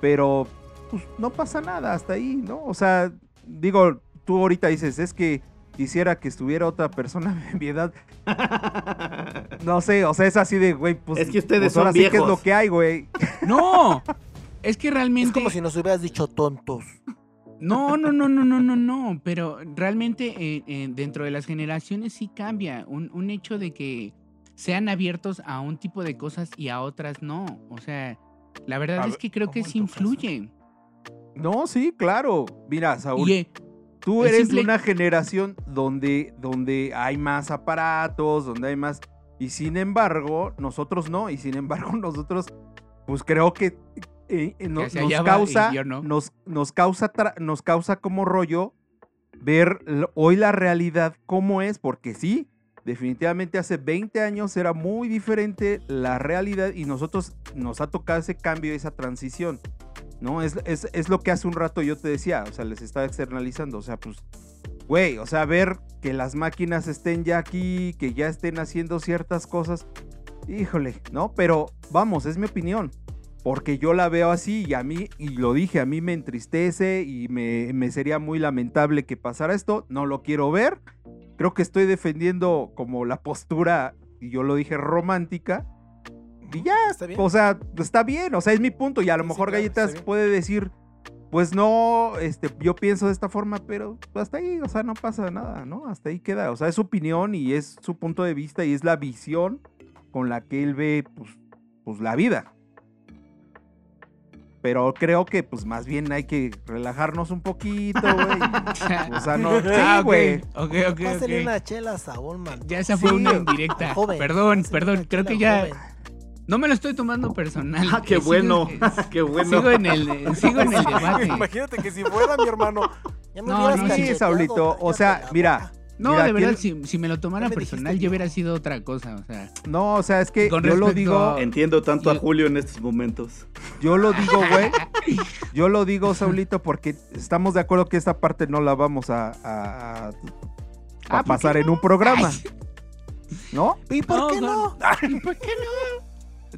pero pues no pasa nada hasta ahí, ¿no? O sea, digo, tú ahorita dices, es que quisiera que estuviera otra persona de mi edad. [LAUGHS] No sé, o sea, es así de, güey, pues. Es que ustedes pues ahora son sí que es viejos. lo que hay, güey. [LAUGHS] No, es que Es realmente... como si nos hubieras dicho tontos. No, no, no, no, no, no, no. Pero realmente eh, eh, dentro de las generaciones sí cambia. Un, un hecho de que sean abiertos a un tipo de cosas y a otras no. O sea, la verdad A es que creo ¿cómo que sí influye. No, sí, claro. Mira, Saúl, Y, eh, tú eres simple- de una generación donde, donde hay más aparatos, donde hay más. Y sin embargo, nosotros no. Y sin embargo, [LAUGHS] nosotros, pues creo que eh, eh, no- nos causa, no. nos, nos causa, nos causa como rollo ver hoy la realidad cómo es, porque sí, definitivamente hace 20 años era muy diferente la realidad y nosotros nos ha tocado ese cambio, esa transición. ¿No? Es, es, es lo que hace un rato yo te decía, o sea, les estaba externalizando, o sea, pues, güey, o sea, ver que las máquinas estén ya aquí, que ya estén haciendo ciertas cosas, híjole, ¿no? Pero vamos, es mi opinión, porque yo la veo así y a mí, y lo dije, a mí me entristece y me, me sería muy lamentable que pasara esto, no lo quiero ver, creo que estoy defendiendo como la postura, y yo lo dije, romántica, y ya, Está bien. o sea, está bien, o sea, es mi punto. Y a lo Sí, sí, mejor claro, Galletas puede decir, pues no, este, yo pienso de esta forma, pero hasta ahí, o sea, no pasa nada, ¿no? Hasta ahí queda. O sea, es su opinión y es su punto de vista y es la visión con la que él ve, pues, pues la vida. Pero creo que, pues, más bien hay que relajarnos un poquito, güey. [LAUGHS] O sea, no, Ah, sí, güey. ok, ok, Pásale ok. una chela a Saúl, man. Ya esa fue Sí, una indirecta. joven. Perdón, Pásale perdón. Creo que ya joven. No me lo estoy tomando personal. Ah, qué sigo- bueno. [LAUGHS] Qué bueno. Sigo en el, sigo en el debate. Imagínate que si fuera mi hermano. Ya me No, no, sí, Saulito, o sea, mira. No, Mira, de verdad, ¿quién- si, si me lo tomara me personal, yo hubiera sido otra cosa. O sea, No, o sea, es que Con yo lo digo, a- Entiendo tanto a Julio en estos momentos. yo lo digo, [LAUGHS] güey. Yo lo digo, Saulito, porque estamos de acuerdo que esta parte no la vamos a, a- a- a Ah, ¿por pasar en un programa. ¿No? ¿Y por No, qué no. no? [LAUGHS] ¿por qué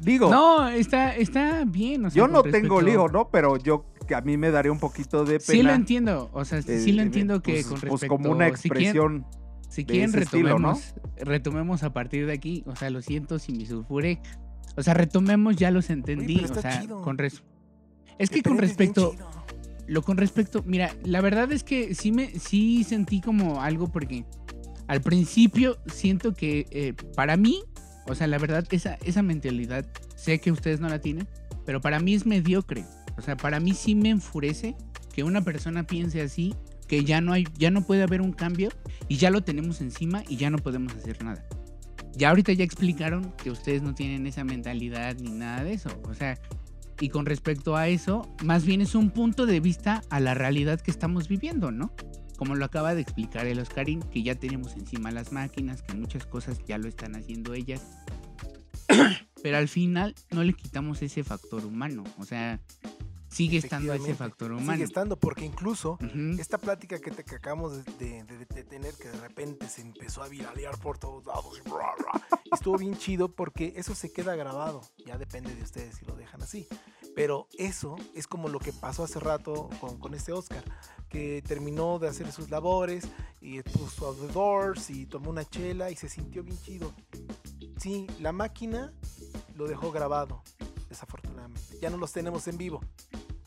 Digo, no? Está, está bien. O sea, yo no tengo respecto- lío, ¿no? Pero yo, que a mí me daría un poquito de pena. Sí lo entiendo, o sea, eh, sí lo eh, entiendo que pues- con pues respecto... como una si quieren- expresión. Si de quieren, ese estilo, ¿no? retomemos, retomemos a partir de aquí. O sea, lo siento si me sulfuré. O sea, retomemos, ya los entendí. pero o sea, chido. con res- Es que con respecto, lo con respecto, mira, la verdad es que sí me, sí sentí como algo porque al principio siento que eh, para mí, o sea, la verdad, esa, esa mentalidad, sé que ustedes no la tienen, pero para mí es mediocre. O sea, para mí sí me enfurece que una persona piense así, que ya no hay, ya no puede haber un cambio y ya lo tenemos encima y ya no podemos hacer nada. Ya ahorita ya explicaron que ustedes no tienen esa mentalidad ni nada de eso. O sea, y con respecto a eso, más bien es un punto de vista a la realidad que estamos viviendo, ¿no? Como lo acaba de explicar el Oscarín, que ya tenemos encima las máquinas, que muchas cosas ya lo están haciendo ellas. [COUGHS] Pero al final no le quitamos ese factor humano. O sea, sigue estando ese factor humano. Sigue estando, porque incluso Ujú. esta plática que, te, que acabamos de, de- de- tener, que de repente se empezó a viralear por todos lados, y bra, y estuvo bien chido porque eso se queda grabado. Ya depende de ustedes si lo dejan así. Pero eso es como lo que pasó hace rato con, con este Oscar, que terminó de hacer sus labores y puso a The Doors y tomó una chela y se sintió bien chido. Sí, la máquina lo dejó grabado, desafortunadamente. Ya no los tenemos en vivo.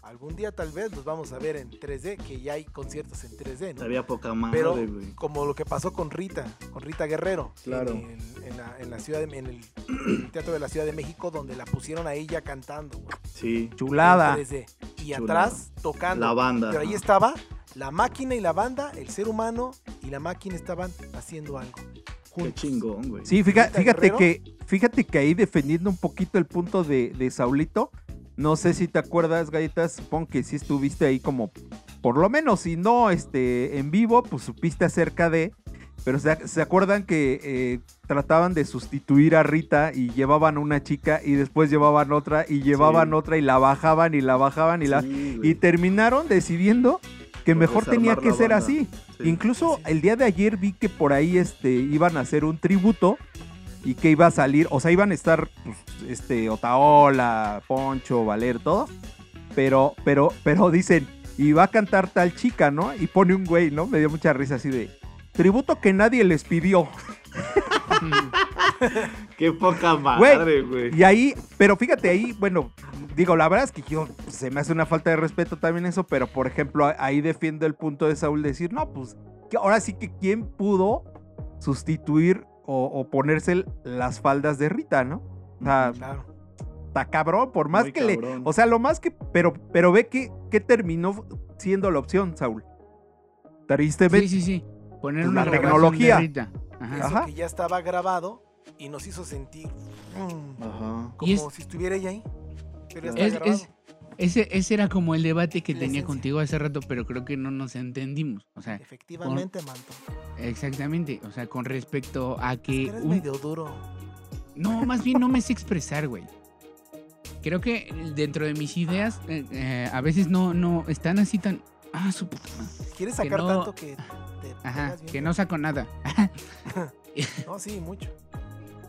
Algún día tal vez los vamos a ver en 3D, que ya hay conciertos en 3D, ¿no? Estaría poca madre, Pero güey. como lo que pasó con Rita, con Rita Guerrero, Claro. en, el- en la, en la ciudad, de- en el, [CLEARS THROAT] Teatro de la Ciudad de México, donde la pusieron a ella cantando, güey, Sí. Chulada. en 3D. Y Chulada. atrás tocando. La banda. Pero ahí estaba la máquina y la banda, el ser humano y la máquina estaban haciendo algo. Qué juntos. chingón, güey. Sí, fíjate, fíjate que, fíjate que ahí defendiendo un poquito el punto de, de Saulito, no sé si te acuerdas, Galletas, supongo que sí estuviste ahí como, por lo menos, si no este, en vivo, pues supiste acerca de, pero se, se acuerdan que eh, trataban de sustituir a Rita y llevaban una chica y después llevaban otra y llevaban Sí. otra y la bajaban y la bajaban y la... Sí. Y terminaron decidiendo que Por mejor tenía que ser banda. así. Sí. Incluso el día de ayer vi que por ahí este, iban a hacer un tributo y que iba a salir, o sea, iban a estar pues, este, Otaola, Poncho, Valer, todos. Pero, pero, pero dicen, y va a cantar tal chica, ¿no? Y pone un güey, ¿no? Me dio mucha risa así de, tributo que nadie les pidió. [LAUGHS] Qué poca madre, güey. Y ahí, pero fíjate ahí, bueno, digo, la verdad es que yo se me hace una falta de respeto también eso, pero por ejemplo, ahí defiendo el punto de Saúl de decir, no, pues, que ahora sí que quién pudo sustituir o, o ponerse las faldas de Rita, ¿no? O sea, Claro. está cabrón, por más Muy que le. O sea, lo más que. Pero, pero ve que, que terminó siendo la opción, Saúl. Tristemente. Sí, sí, sí. Poner Pues una la tecnología. de Rita. Ajá. Eso Ajá. que ya estaba grabado y nos hizo sentir mm, Ajá. como es- si estuviera ella ahí. Pero ya está Es- grabado. es- ese, ese era como el debate que tenía contigo hace rato, pero creo que no nos entendimos. O sea, Efectivamente, Manto. exactamente. O sea, con respecto a Es que. eres un- medio duro. No, más bien no me sé expresar, güey. Creo que dentro de mis ideas, eh, eh, a veces no, no están así tan. Ah, su puta madre. Quieres que sacar no- tanto que te Ajá, bien que no saco nada. [LAUGHS] No, sí, mucho.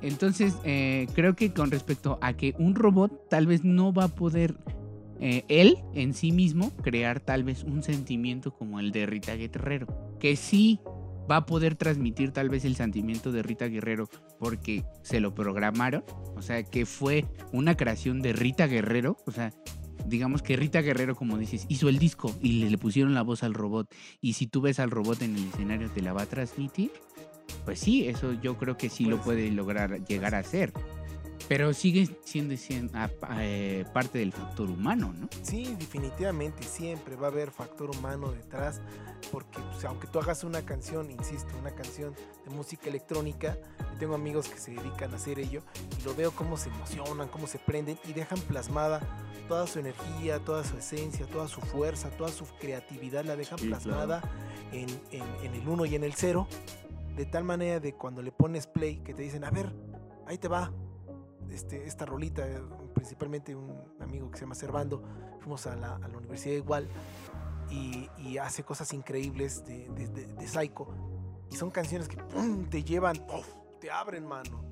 Entonces, eh, creo que con respecto a que un robot tal vez no va a poder, eh, él en sí mismo, crear tal vez un sentimiento como el de Rita Guerrero. Que sí va a poder transmitir tal vez el sentimiento de Rita Guerrero porque se lo programaron. O sea, que fue una creación de Rita Guerrero. O sea, digamos que Rita Guerrero, como dices, hizo el disco y le, le pusieron la voz al robot. Y si tú ves al robot en el escenario, te la va a transmitir. Pues sí, eso yo creo que sí lo Puede puede lograr llegar a ser. Pero sigue siendo, siendo, ah, pa- eh, parte del factor humano, ¿no? Sí, definitivamente, siempre va a haber factor humano detrás, porque pues, aunque tú hagas una canción, insisto, una canción de música electrónica, yo tengo amigos que se dedican a hacer ello y lo veo cómo se emocionan, cómo se prenden y dejan plasmada toda su energía, toda su esencia, toda su fuerza, toda su creatividad, la dejan Sí, claro. plasmada en, en- en el uno y en el cero, de tal manera de cuando le pones play, que te dicen, a ver, ahí te va, este, esta rolita, eh, principalmente un amigo que se llama Servando, fuimos a la, a la universidad igual y, hace cosas increíbles de, de, de- de Psycho. Y son canciones que ¡pum! te llevan, te abren mano.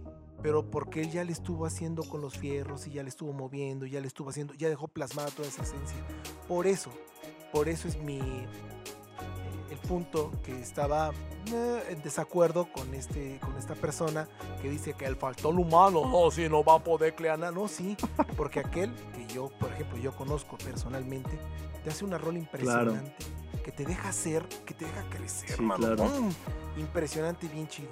Pero porque él ya le estuvo haciendo con los fierros y ya le estuvo moviendo, ya le estuvo haciendo, ya dejó plasmada toda esa esencia. Por eso, por eso es mi el punto que estaba eh, en desacuerdo con este con esta persona que dice que el factor humano no [LAUGHS] si no va a poder crear nada no sí porque aquel que yo por ejemplo yo conozco personalmente te hace una rol impresionante que te deja ser que te deja crecer Sí, mano. claro. ¡Pum! impresionante y bien chido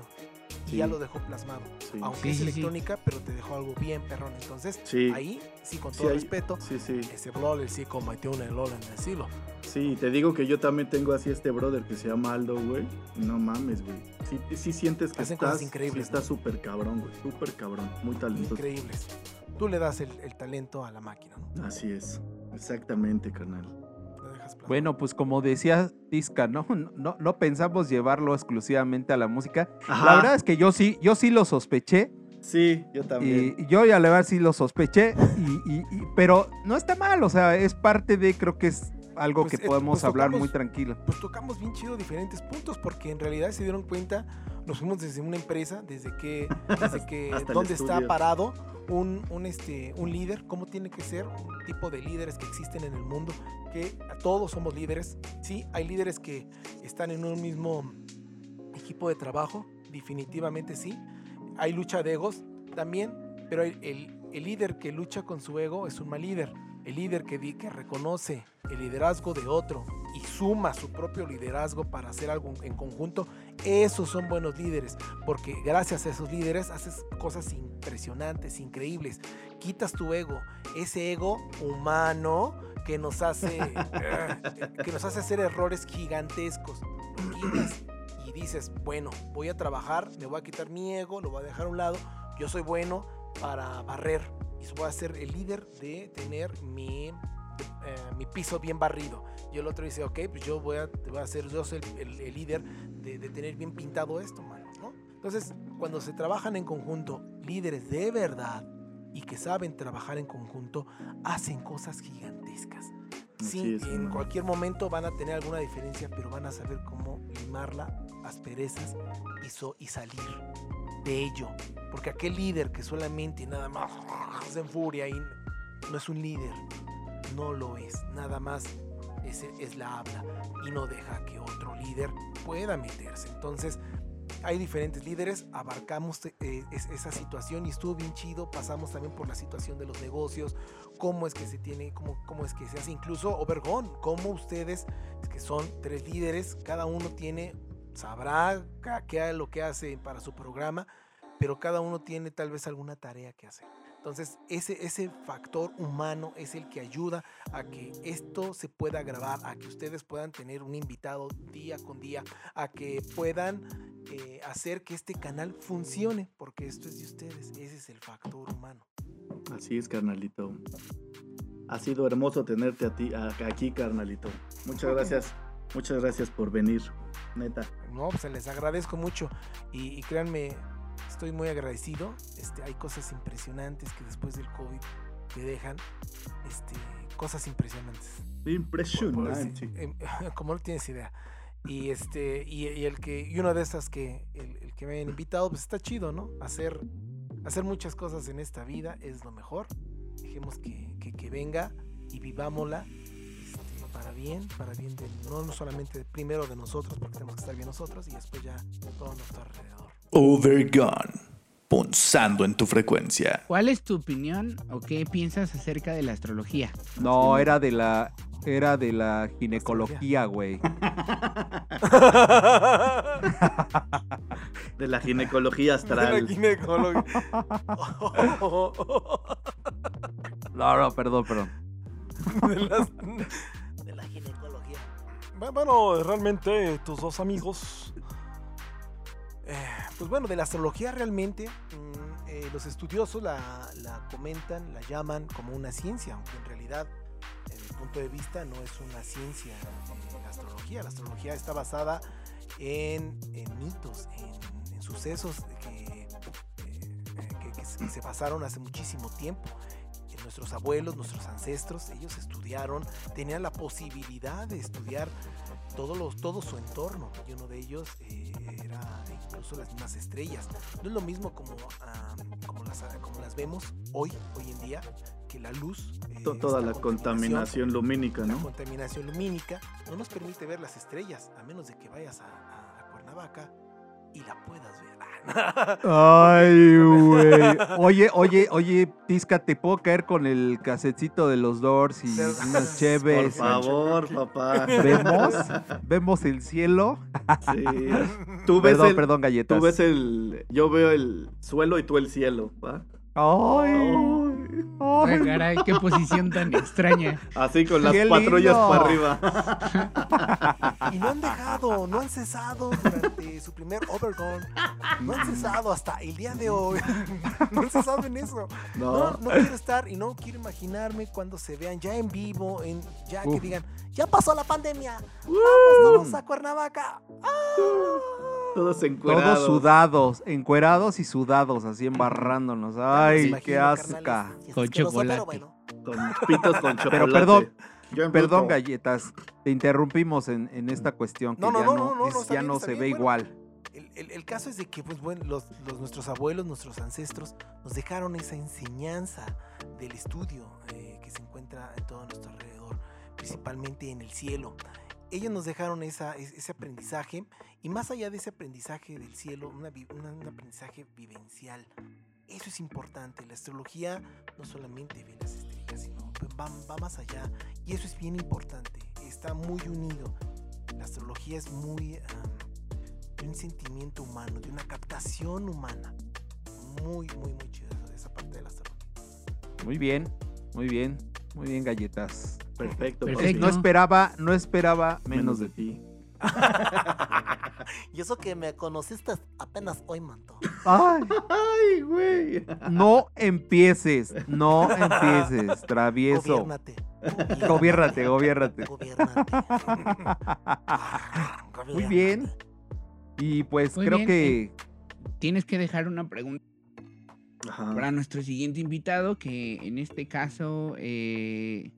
y Sí. ya lo dejó plasmado Sí. aunque Sí, es electrónica pero te dejó algo bien perrón entonces Sí. ahí sí con todo respeto Sí, sí. ese brother sí cometió un error en decirlo Sí, te digo que yo también tengo así este brother que se llama Aldo, güey. No mames, güey. Sí, sí sientes que Hacen cosas estás, increíbles, sí está ¿no? súper cabrón, güey. Súper cabrón. Muy talentoso. increíbles tú le das el, el talento a la máquina ¿no? Así es. Exactamente, carnal. Bueno, pues como decía Tisca, [LAUGHS] ¿no? No, no pensamos llevarlo exclusivamente a la música. La verdad es que yo sí, yo sí lo sospeché. Sí, yo también. Y yo ya la verdad sí lo sospeché. Y, y- y- pero no está mal, o sea, es parte de, creo que es algo Pues, que eh, podemos pues hablar tocamos- muy tranquilo. pues tocamos bien chido diferentes puntos porque en realidad se dieron cuenta, nos fuimos desde una empresa, desde que, [LAUGHS] desde que dónde está parado un, un, este, un líder, cómo tiene que ser, un tipo de líderes que existen en el mundo, que todos somos líderes, sí, hay líderes que están en un mismo equipo de trabajo, definitivamente sí, hay lucha de egos también, pero el, el- el líder que lucha con su ego es un mal líder. El líder que, di- que reconoce el liderazgo de otro y suma su propio liderazgo para hacer algo en conjunto, esos son buenos líderes, porque gracias a esos líderes haces cosas impresionantes, increíbles. Quitas tu ego, ese ego humano que nos hace, [LAUGHS] que nos hace hacer errores gigantescos. Quitas y dices, bueno, voy a trabajar, me voy a quitar mi ego, lo voy a dejar a un lado, yo soy bueno para barrer y voy a ser el líder de tener mi, eh, mi piso bien barrido. Y el otro dice, ok, pues yo voy a, voy a ser, yo soy el, el- el líder de, de tener bien pintado esto, mano, ¿no? Entonces, cuando se trabajan en conjunto, líderes de verdad y que saben trabajar en conjunto, hacen cosas gigantescas. Sí, es, en cualquier momento van a tener alguna diferencia, pero van a saber cómo limarla, asperezas y, so- y salir de ello. Porque aquel líder que solamente nada más se enfuria y no es un líder, no lo es, nada más es, es la habla y no deja que otro líder pueda meterse. Entonces, hay diferentes líderes, abarcamos eh, es- esa situación y estuvo bien chido, pasamos también por la situación de los negocios, cómo es que se tiene, cómo, cómo es que se hace, incluso Obergón, cómo ustedes, que son tres líderes, cada uno tiene, sabrá qué es lo que hace para su programa, pero cada uno tiene tal vez alguna tarea que hacer. Entonces, ese, ese factor humano es el que ayuda a que esto se pueda grabar, a que ustedes puedan tener un invitado día con día, a que puedan eh, hacer que este canal funcione, porque esto es de ustedes, ese es el factor humano. Así es, carnalito. Ha sido hermoso tenerte a ti a- aquí, carnalito. Muchas gracias. Muchas gracias por venir, neta. No, pues les agradezco mucho y, y créanme, estoy muy agradecido. Este, hay cosas impresionantes que después del COVID te dejan, este, cosas impresionantes. Impresionante. em, [LAUGHS] como no tienes idea. Y este, y, y el que, y una de esas que, el, el que me han invitado, pues está chido, ¿no? Hacer, hacer muchas cosas en esta vida es lo mejor. Dejemos que, que, que venga y vivámosla bien, para bien de, no, solamente primero de nosotros, porque tenemos que estar bien nosotros, y después ya todo a nuestro alrededor. Overgone. Punzando en tu frecuencia. ¿Cuál es tu opinión o qué piensas acerca de la astrología? No, era de la era de la ginecología, güey. [LAUGHS] De la ginecología De la astral. ginecóloga. [LAUGHS] No, no, perdón, perdón. [LAUGHS] De las- Bueno, realmente tus dos amigos. eh, pues bueno, de la astrología realmente mm, eh, los estudiosos la, comentan, la llaman como una ciencia, aunque en realidad, desde mi punto de vista, no es una ciencia eh, la astrología. La astrología está basada en, mitos, en, sucesos que se pasaron hace muchísimo tiempo. Nuestros abuelos, nuestros ancestros, ellos estudiaron, tenían la posibilidad de estudiar todo, los, todo su entorno. Y uno de ellos eh, era incluso las mismas estrellas. No es lo mismo como, ah, como, las, como las vemos hoy, hoy en día, que la luz. eh, To- Toda la contaminación lumínica, la ¿no? contaminación lumínica no nos permite ver las estrellas, a menos de que vayas a, a- a Cuernavaca y la puedas ver. Ay, güey. [LAUGHS] Oye, oye, oye, Tisca, ¿te puedo caer con el casetcito de los Doors y unas [LAUGHS] Por cheves? favor, papá. ¿Vemos? [LAUGHS] ¿Vemos el cielo? Sí. Tú ves Perdón, el, perdón, galletas. Tú ves el. Yo veo el suelo y tú el cielo, ¿va? Ay, Ay. Ay, ay. caray, qué posición tan extraña. Así con las ¡Qué patrullas lindo! para arriba. Y no han dejado, no han cesado durante su primer Overgone. No han cesado hasta el día de hoy. No han cesado en eso. No, No. no quiero estar y no quiero imaginarme cuando se vean ya en vivo, en, ya que Uf. digan, Ya pasó la pandemia. vamos todos a Cuernavaca. Todos encuerados. Todos sudados, encuerados y sudados, así embarrándonos. Ay, imagino, qué asca. Es Con chocolate. pero bueno. Con pitos con chocolate. Pero perdón, Perdón, galletas, te interrumpimos en, en esta cuestión que No, no, ya no, no, no, es- ya bien, se bien, ve bueno. igual. El, el- el caso es de que, pues bueno, los, los- nuestros abuelos, nuestros ancestros, nos dejaron esa enseñanza del estudio eh, que se encuentra en todo nuestro alrededor, principalmente en el cielo. Ellos nos dejaron esa, es- ese aprendizaje y más allá de ese aprendizaje del cielo, una una- un aprendizaje vivencial. Eso es importante. La astrología no solamente ve las estrellas, sino va, va más allá. Y eso es bien importante. Está muy unido. La astrología es muy am, de un sentimiento humano, de una captación humana. Muy, muy, muy chido esa parte de la astrología. Muy bien, muy bien, muy bien, galletas. Perfecto. Perfecto. No esperaba, no esperaba menos de ti. [LAUGHS] Y eso que me conociste apenas hoy, manto. Ay, Ay, güey. no empieces, no empieces, travieso. Gobiérnate. Gobiérnate, gobiérnate. Gobiérnate. Muy bien. Y pues Muy creo bien, que Tienes que dejar una pregunta Ajá. para nuestro siguiente invitado, que en este caso eh,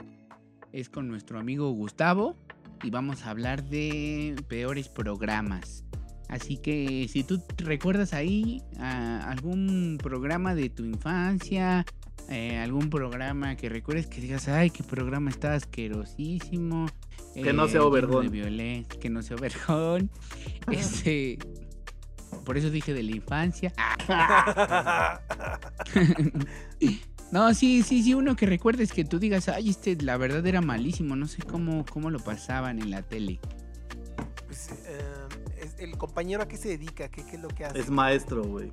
es con nuestro amigo Gustavo y vamos a hablar de peores programas. Así que si tú recuerdas ahí ah, algún programa de tu infancia, eh, algún programa que recuerdes que digas, ay, qué programa está asquerosísimo. Que no sea lleno Obergón. que no sea Obergón. [LAUGHS] este, por eso dije de la infancia. [LAUGHS] [LAUGHS] No, sí, sí, sí, uno que recuerdes que tú digas, ay, este, la verdad era malísimo, no sé cómo, cómo lo pasaban en la tele. Pues, eh, es- el compañero a qué se dedica, ¿Qué, qué es lo que hace? Es maestro, güey.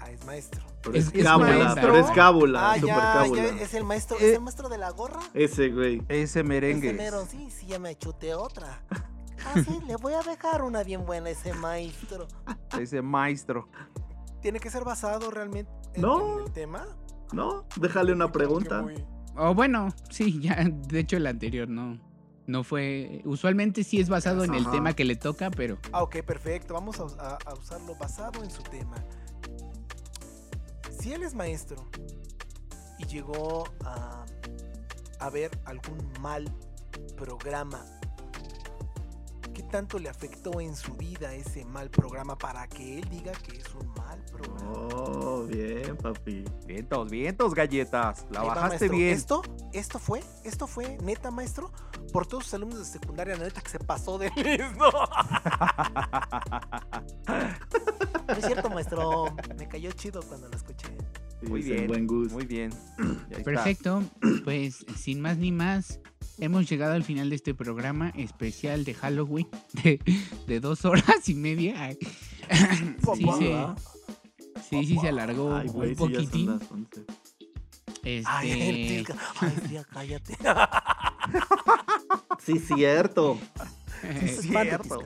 Ah, es maestro. Pero Es- es, cábula, maestro. pero es cábula, Ah, super ya, cábula. ya, es el maestro, Eh, ¿es el maestro de la gorra? Ese, güey. ese merengue. Ese mero, sí, sí, ya me chuté otra. Ah, sí, le voy a dejar una bien buena a ese maestro. Ese maestro. ¿Tiene que ser basado realmente en, No. en el tema? ¿No? Déjale una pregunta. Muy- O bueno, sí, [LAUGHS] ya, de hecho el anterior no, no fue, usualmente sí es basado en el Ajá. tema que le toca, pero Ah, ok, perfecto. Vamos a, a- a usarlo basado en su tema. Si él es maestro y llegó a, a ver algún mal programa, ¿qué tanto le afectó en su vida ese mal programa para que él diga que es un mal programa? Oh, bien, papi. Vientos, vientos, galletas. La Ahí bajaste maestro. bien. Esto, esto fue, esto fue neta, maestro, por todos sus alumnos de secundaria, la neta que se pasó de listo. [LAUGHS] No es cierto, maestro. Me cayó chido cuando lo escuché. Muy bien. Buen gusto. Muy bien. Perfecto. Pues sin más ni más, hemos llegado al final de este programa especial de Halloween [LAUGHS] de, de dos horas y media. [LAUGHS] Sí, se, sí, sí se alargó Ay, güey, un sí, poquitín. las 11. Ay, Este. Ay, [LAUGHS] tía, cállate. Sí, cierto. Es Espante, cierto.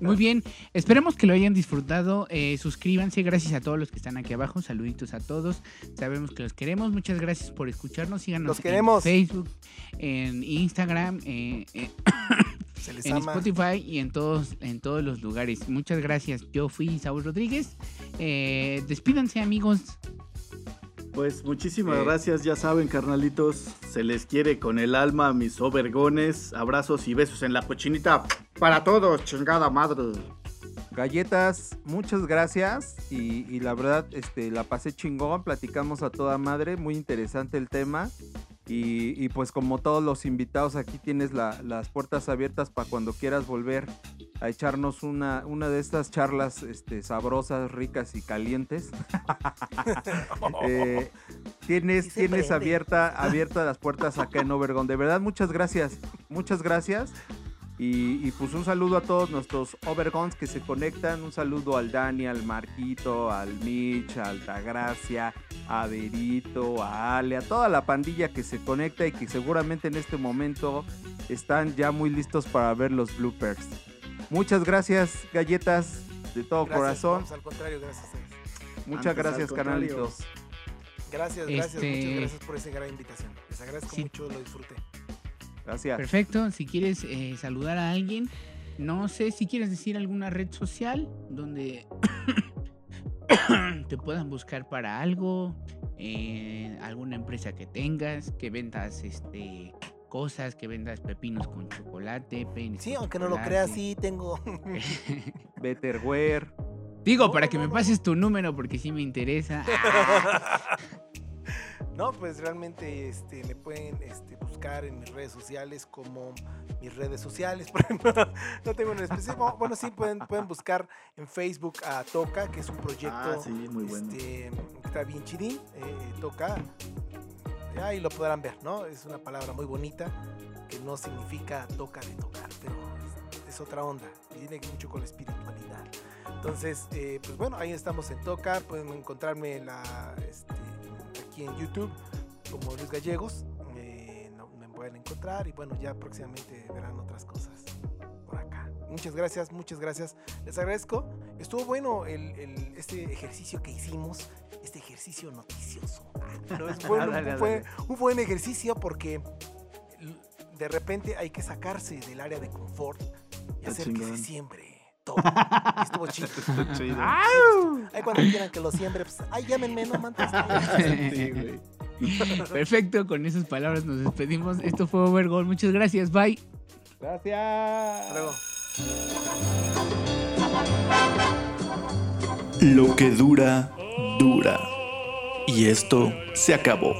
Muy bien, esperemos que lo hayan disfrutado. Eh, suscríbanse, gracias a todos los que están aquí abajo. Saluditos a todos. Sabemos que los queremos. Muchas gracias por escucharnos. Síganos Los queremos. en Facebook, en Instagram, eh, eh, Se les en ama. Spotify y en todos, en todos los lugares. Muchas gracias. Yo fui Saúl Rodríguez. Despídanse, amigos. Pues muchísimas Eh. gracias, ya saben, carnalitos, se les quiere con el alma, mis overgones, abrazos y besos en la cochinita para todos, chingada madre. Galletas, muchas gracias. Y, y la verdad, este, la pasé chingón. Platicamos a toda madre. Muy interesante el tema. Y, y pues como todos los invitados, aquí tienes la- las puertas abiertas para cuando quieras volver a echarnos una, una de estas charlas este, sabrosas, ricas y calientes. [LAUGHS] Eh, tienes tienes abierta, abierta las puertas acá en Obergon. De verdad, muchas gracias. Muchas gracias. Y, y, pues un saludo a todos nuestros Overgons que se conectan. Un saludo al Dani, al Marquito, al Mitch, a Altagracia, a Verito, a Ale, a toda la pandilla que se conecta y que seguramente en este momento están ya muy listos para ver los bloopers. Muchas gracias, galletas, de todo Gracias, corazón. vamos, al contrario, gracias. Muchas Antes, gracias, canalitos. Gracias, gracias, Este- muchas gracias por esa gran invitación. Les agradezco Sí. mucho, lo disfruté. Gracias. Perfecto. Si quieres eh, saludar a alguien, no sé si quieres decir alguna red social donde [COUGHS] te puedan buscar para algo, eh, alguna empresa que tengas, que vendas este cosas, que vendas pepinos con chocolate, peines Sí, con aunque no lo creas, sí tengo. [LAUGHS] Betterware. Digo, No, para no, que no, me no. pases tu número porque sí me interesa. [LAUGHS] [LAUGHS] No, pues realmente este, me pueden este, buscar en mis redes sociales como mis redes sociales. [LAUGHS] Por ejemplo, no tengo un específico. Bueno, sí, pueden, pueden buscar en Facebook a Toca, que es un proyecto Ah, sí, muy bueno. este, que está bien chidín. eh, Toca. ahí lo podrán ver, ¿no? Es una palabra muy bonita que no significa toca de tocar, pero es, es otra onda y tiene mucho con la espiritualidad. Entonces, eh, pues bueno, ahí estamos en Toca. Pueden encontrarme en la, este, aquí en YouTube como Luis Gallegos. eh, no- me pueden encontrar y bueno, ya próximamente verán otras cosas por acá. Muchas gracias, muchas gracias. Les agradezco. Estuvo bueno el, el- este ejercicio que hicimos, este ejercicio noticioso. [LAUGHS] Pero es bueno, Dale, fue un buen ejercicio porque de repente hay que sacarse del área de confort y hacer que se siembre Y [LAUGHS] Estuvo chido. Chido. Ahí cuando quieran que lo siembre, pues, ay, llámenme, no mantes. Sí, güey. Perfecto, con esas palabras nos despedimos. Esto fue Overgol. Muchas gracias. Bye. Gracias. Hasta luego. Lo que dura, dura. Y esto se acabó.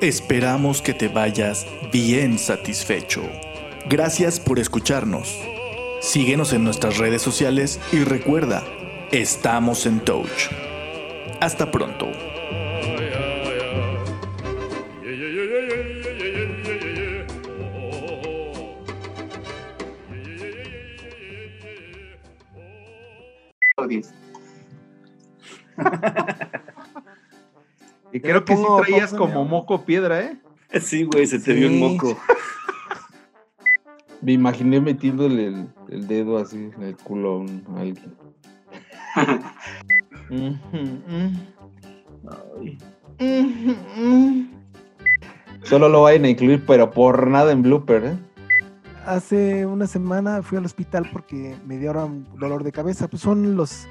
Esperamos que te vayas bien satisfecho. Gracias por escucharnos. Síguenos en nuestras redes sociales y recuerda, estamos en Touch. Hasta pronto. Y creo que sí traías como moco piedra, ¿eh? Sí, güey, se te vio un Sí. moco. Me imaginé metiéndole el, el dedo así en el culo a, un- a alguien. [LAUGHS] Solo lo vayan a incluir, pero por nada en blooper, ¿eh? Hace una semana fui al hospital porque me dieron dolor de cabeza. Pues son los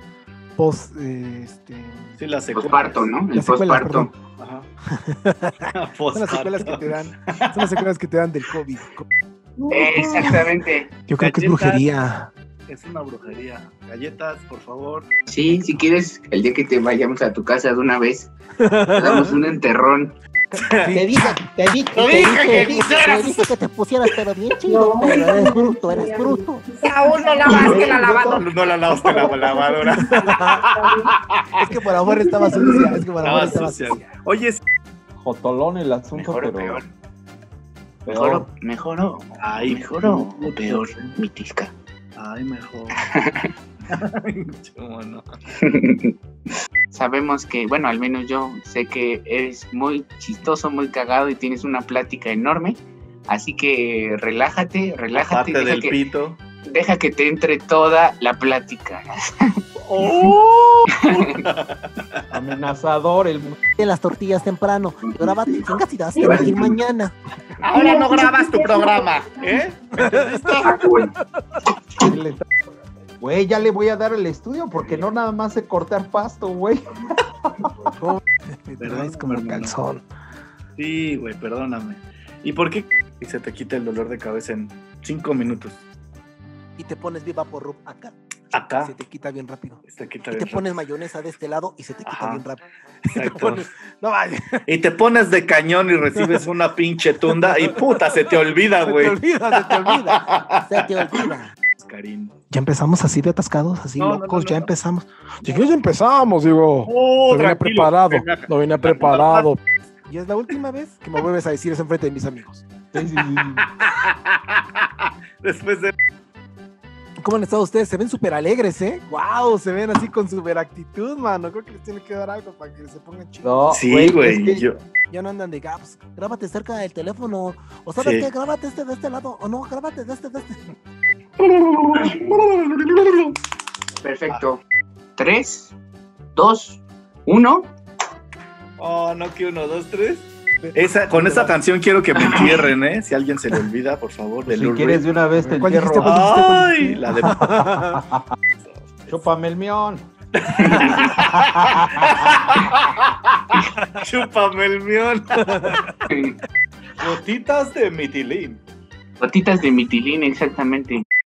post. eh, este, Sí, la secuela. Posparto, ¿no? El Las secuelas, posparto. Ajá. [LAUGHS] son las secuelas que te dan. Son las secuelas que te dan del COVID. Exactamente. Yo creo que es brujería. Es una brujería. Galletas, por favor. Sí, si quieres, el día que te vayamos a tu casa de una vez, te damos un enterrón. Te dije, te dije, te dije, dije que te dije, quisieras. te dije que te pusieras, pero bien chido, pero eres bruto, eres bruto. Aún no lavaste la lavadora. No la lavaste la lavadora. [LAUGHS] Es que por amor estaba sucia. Es que por amor Estaba sucia. Oye, sí. Jotolón el asunto, Mejor pero. peor. Peor. Mejor o, mejor o, Ay, mejor o peor, mi tisca. Ay, mejor. Sabemos que, bueno, al menos yo sé que eres muy chistoso, muy cagado y tienes una plática enorme. Así que relájate, relájate. Deja del que, pito. deja que te entre toda la plática. [LAUGHS] [LAUGHS] Amenazador el. De las tortillas temprano. Grábate, chingas y te vas a ir mañana. Ahora no grabas tu programa, ¿eh? Güey, ya le voy a dar el estudio porque no nada más sé cortar pasto, güey. Traes como hermano. calzón. Sí, güey, perdóname. ¿Y por qué se te quita el dolor de cabeza en cinco minutos? Y te pones viva por acá. Acá. Se te quita bien rápido. Se quita Y te pones mayonesa de este lado y se te quita Ajá. bien rápido. rápido. [LAUGHS] Te pones- No vale. Y te pones de cañón y recibes una pinche tunda y puta, se te olvida, [LAUGHS] Se te güey. olvida, se te olvida. [LAUGHS] Se te olvida. Karim. Ya empezamos así de atascados, así No, locos, no, ya no. empezamos. Sí, ya empezamos, digo. Oh, no venía preparado, no venía preparado. Y es la última vez que me vuelves a decir eso enfrente de mis amigos. Después de. ¿Cómo han estado ustedes? Se ven súper alegres, ¿eh? ¡Wow! Se ven así con súper actitud, mano. Creo que les tiene que dar algo para que se pongan chidos. No, Sí, es güey. que- yo- Ya no andan de gaps. Grábate cerca del teléfono. O sabes Sí. qué, grábate este de este lado. O no, grábate de este de este. Perfecto. Tres, dos, uno. Oh, no, que uno, dos, tres. Esa, con esa canción quiero que me [LAUGHS] entierren, ¿eh? Si alguien se le olvida, por favor, de Si quieres de una vez te ¿Cuál entierro. dijiste? ¿Cuál dijiste? ¿Cuál Ay, dijiste? la de. [LAUGHS] Chúpame el mión. [LAUGHS] Chúpame el mión. Gotitas de mitilín. Gotitas de mitilín, exactamente.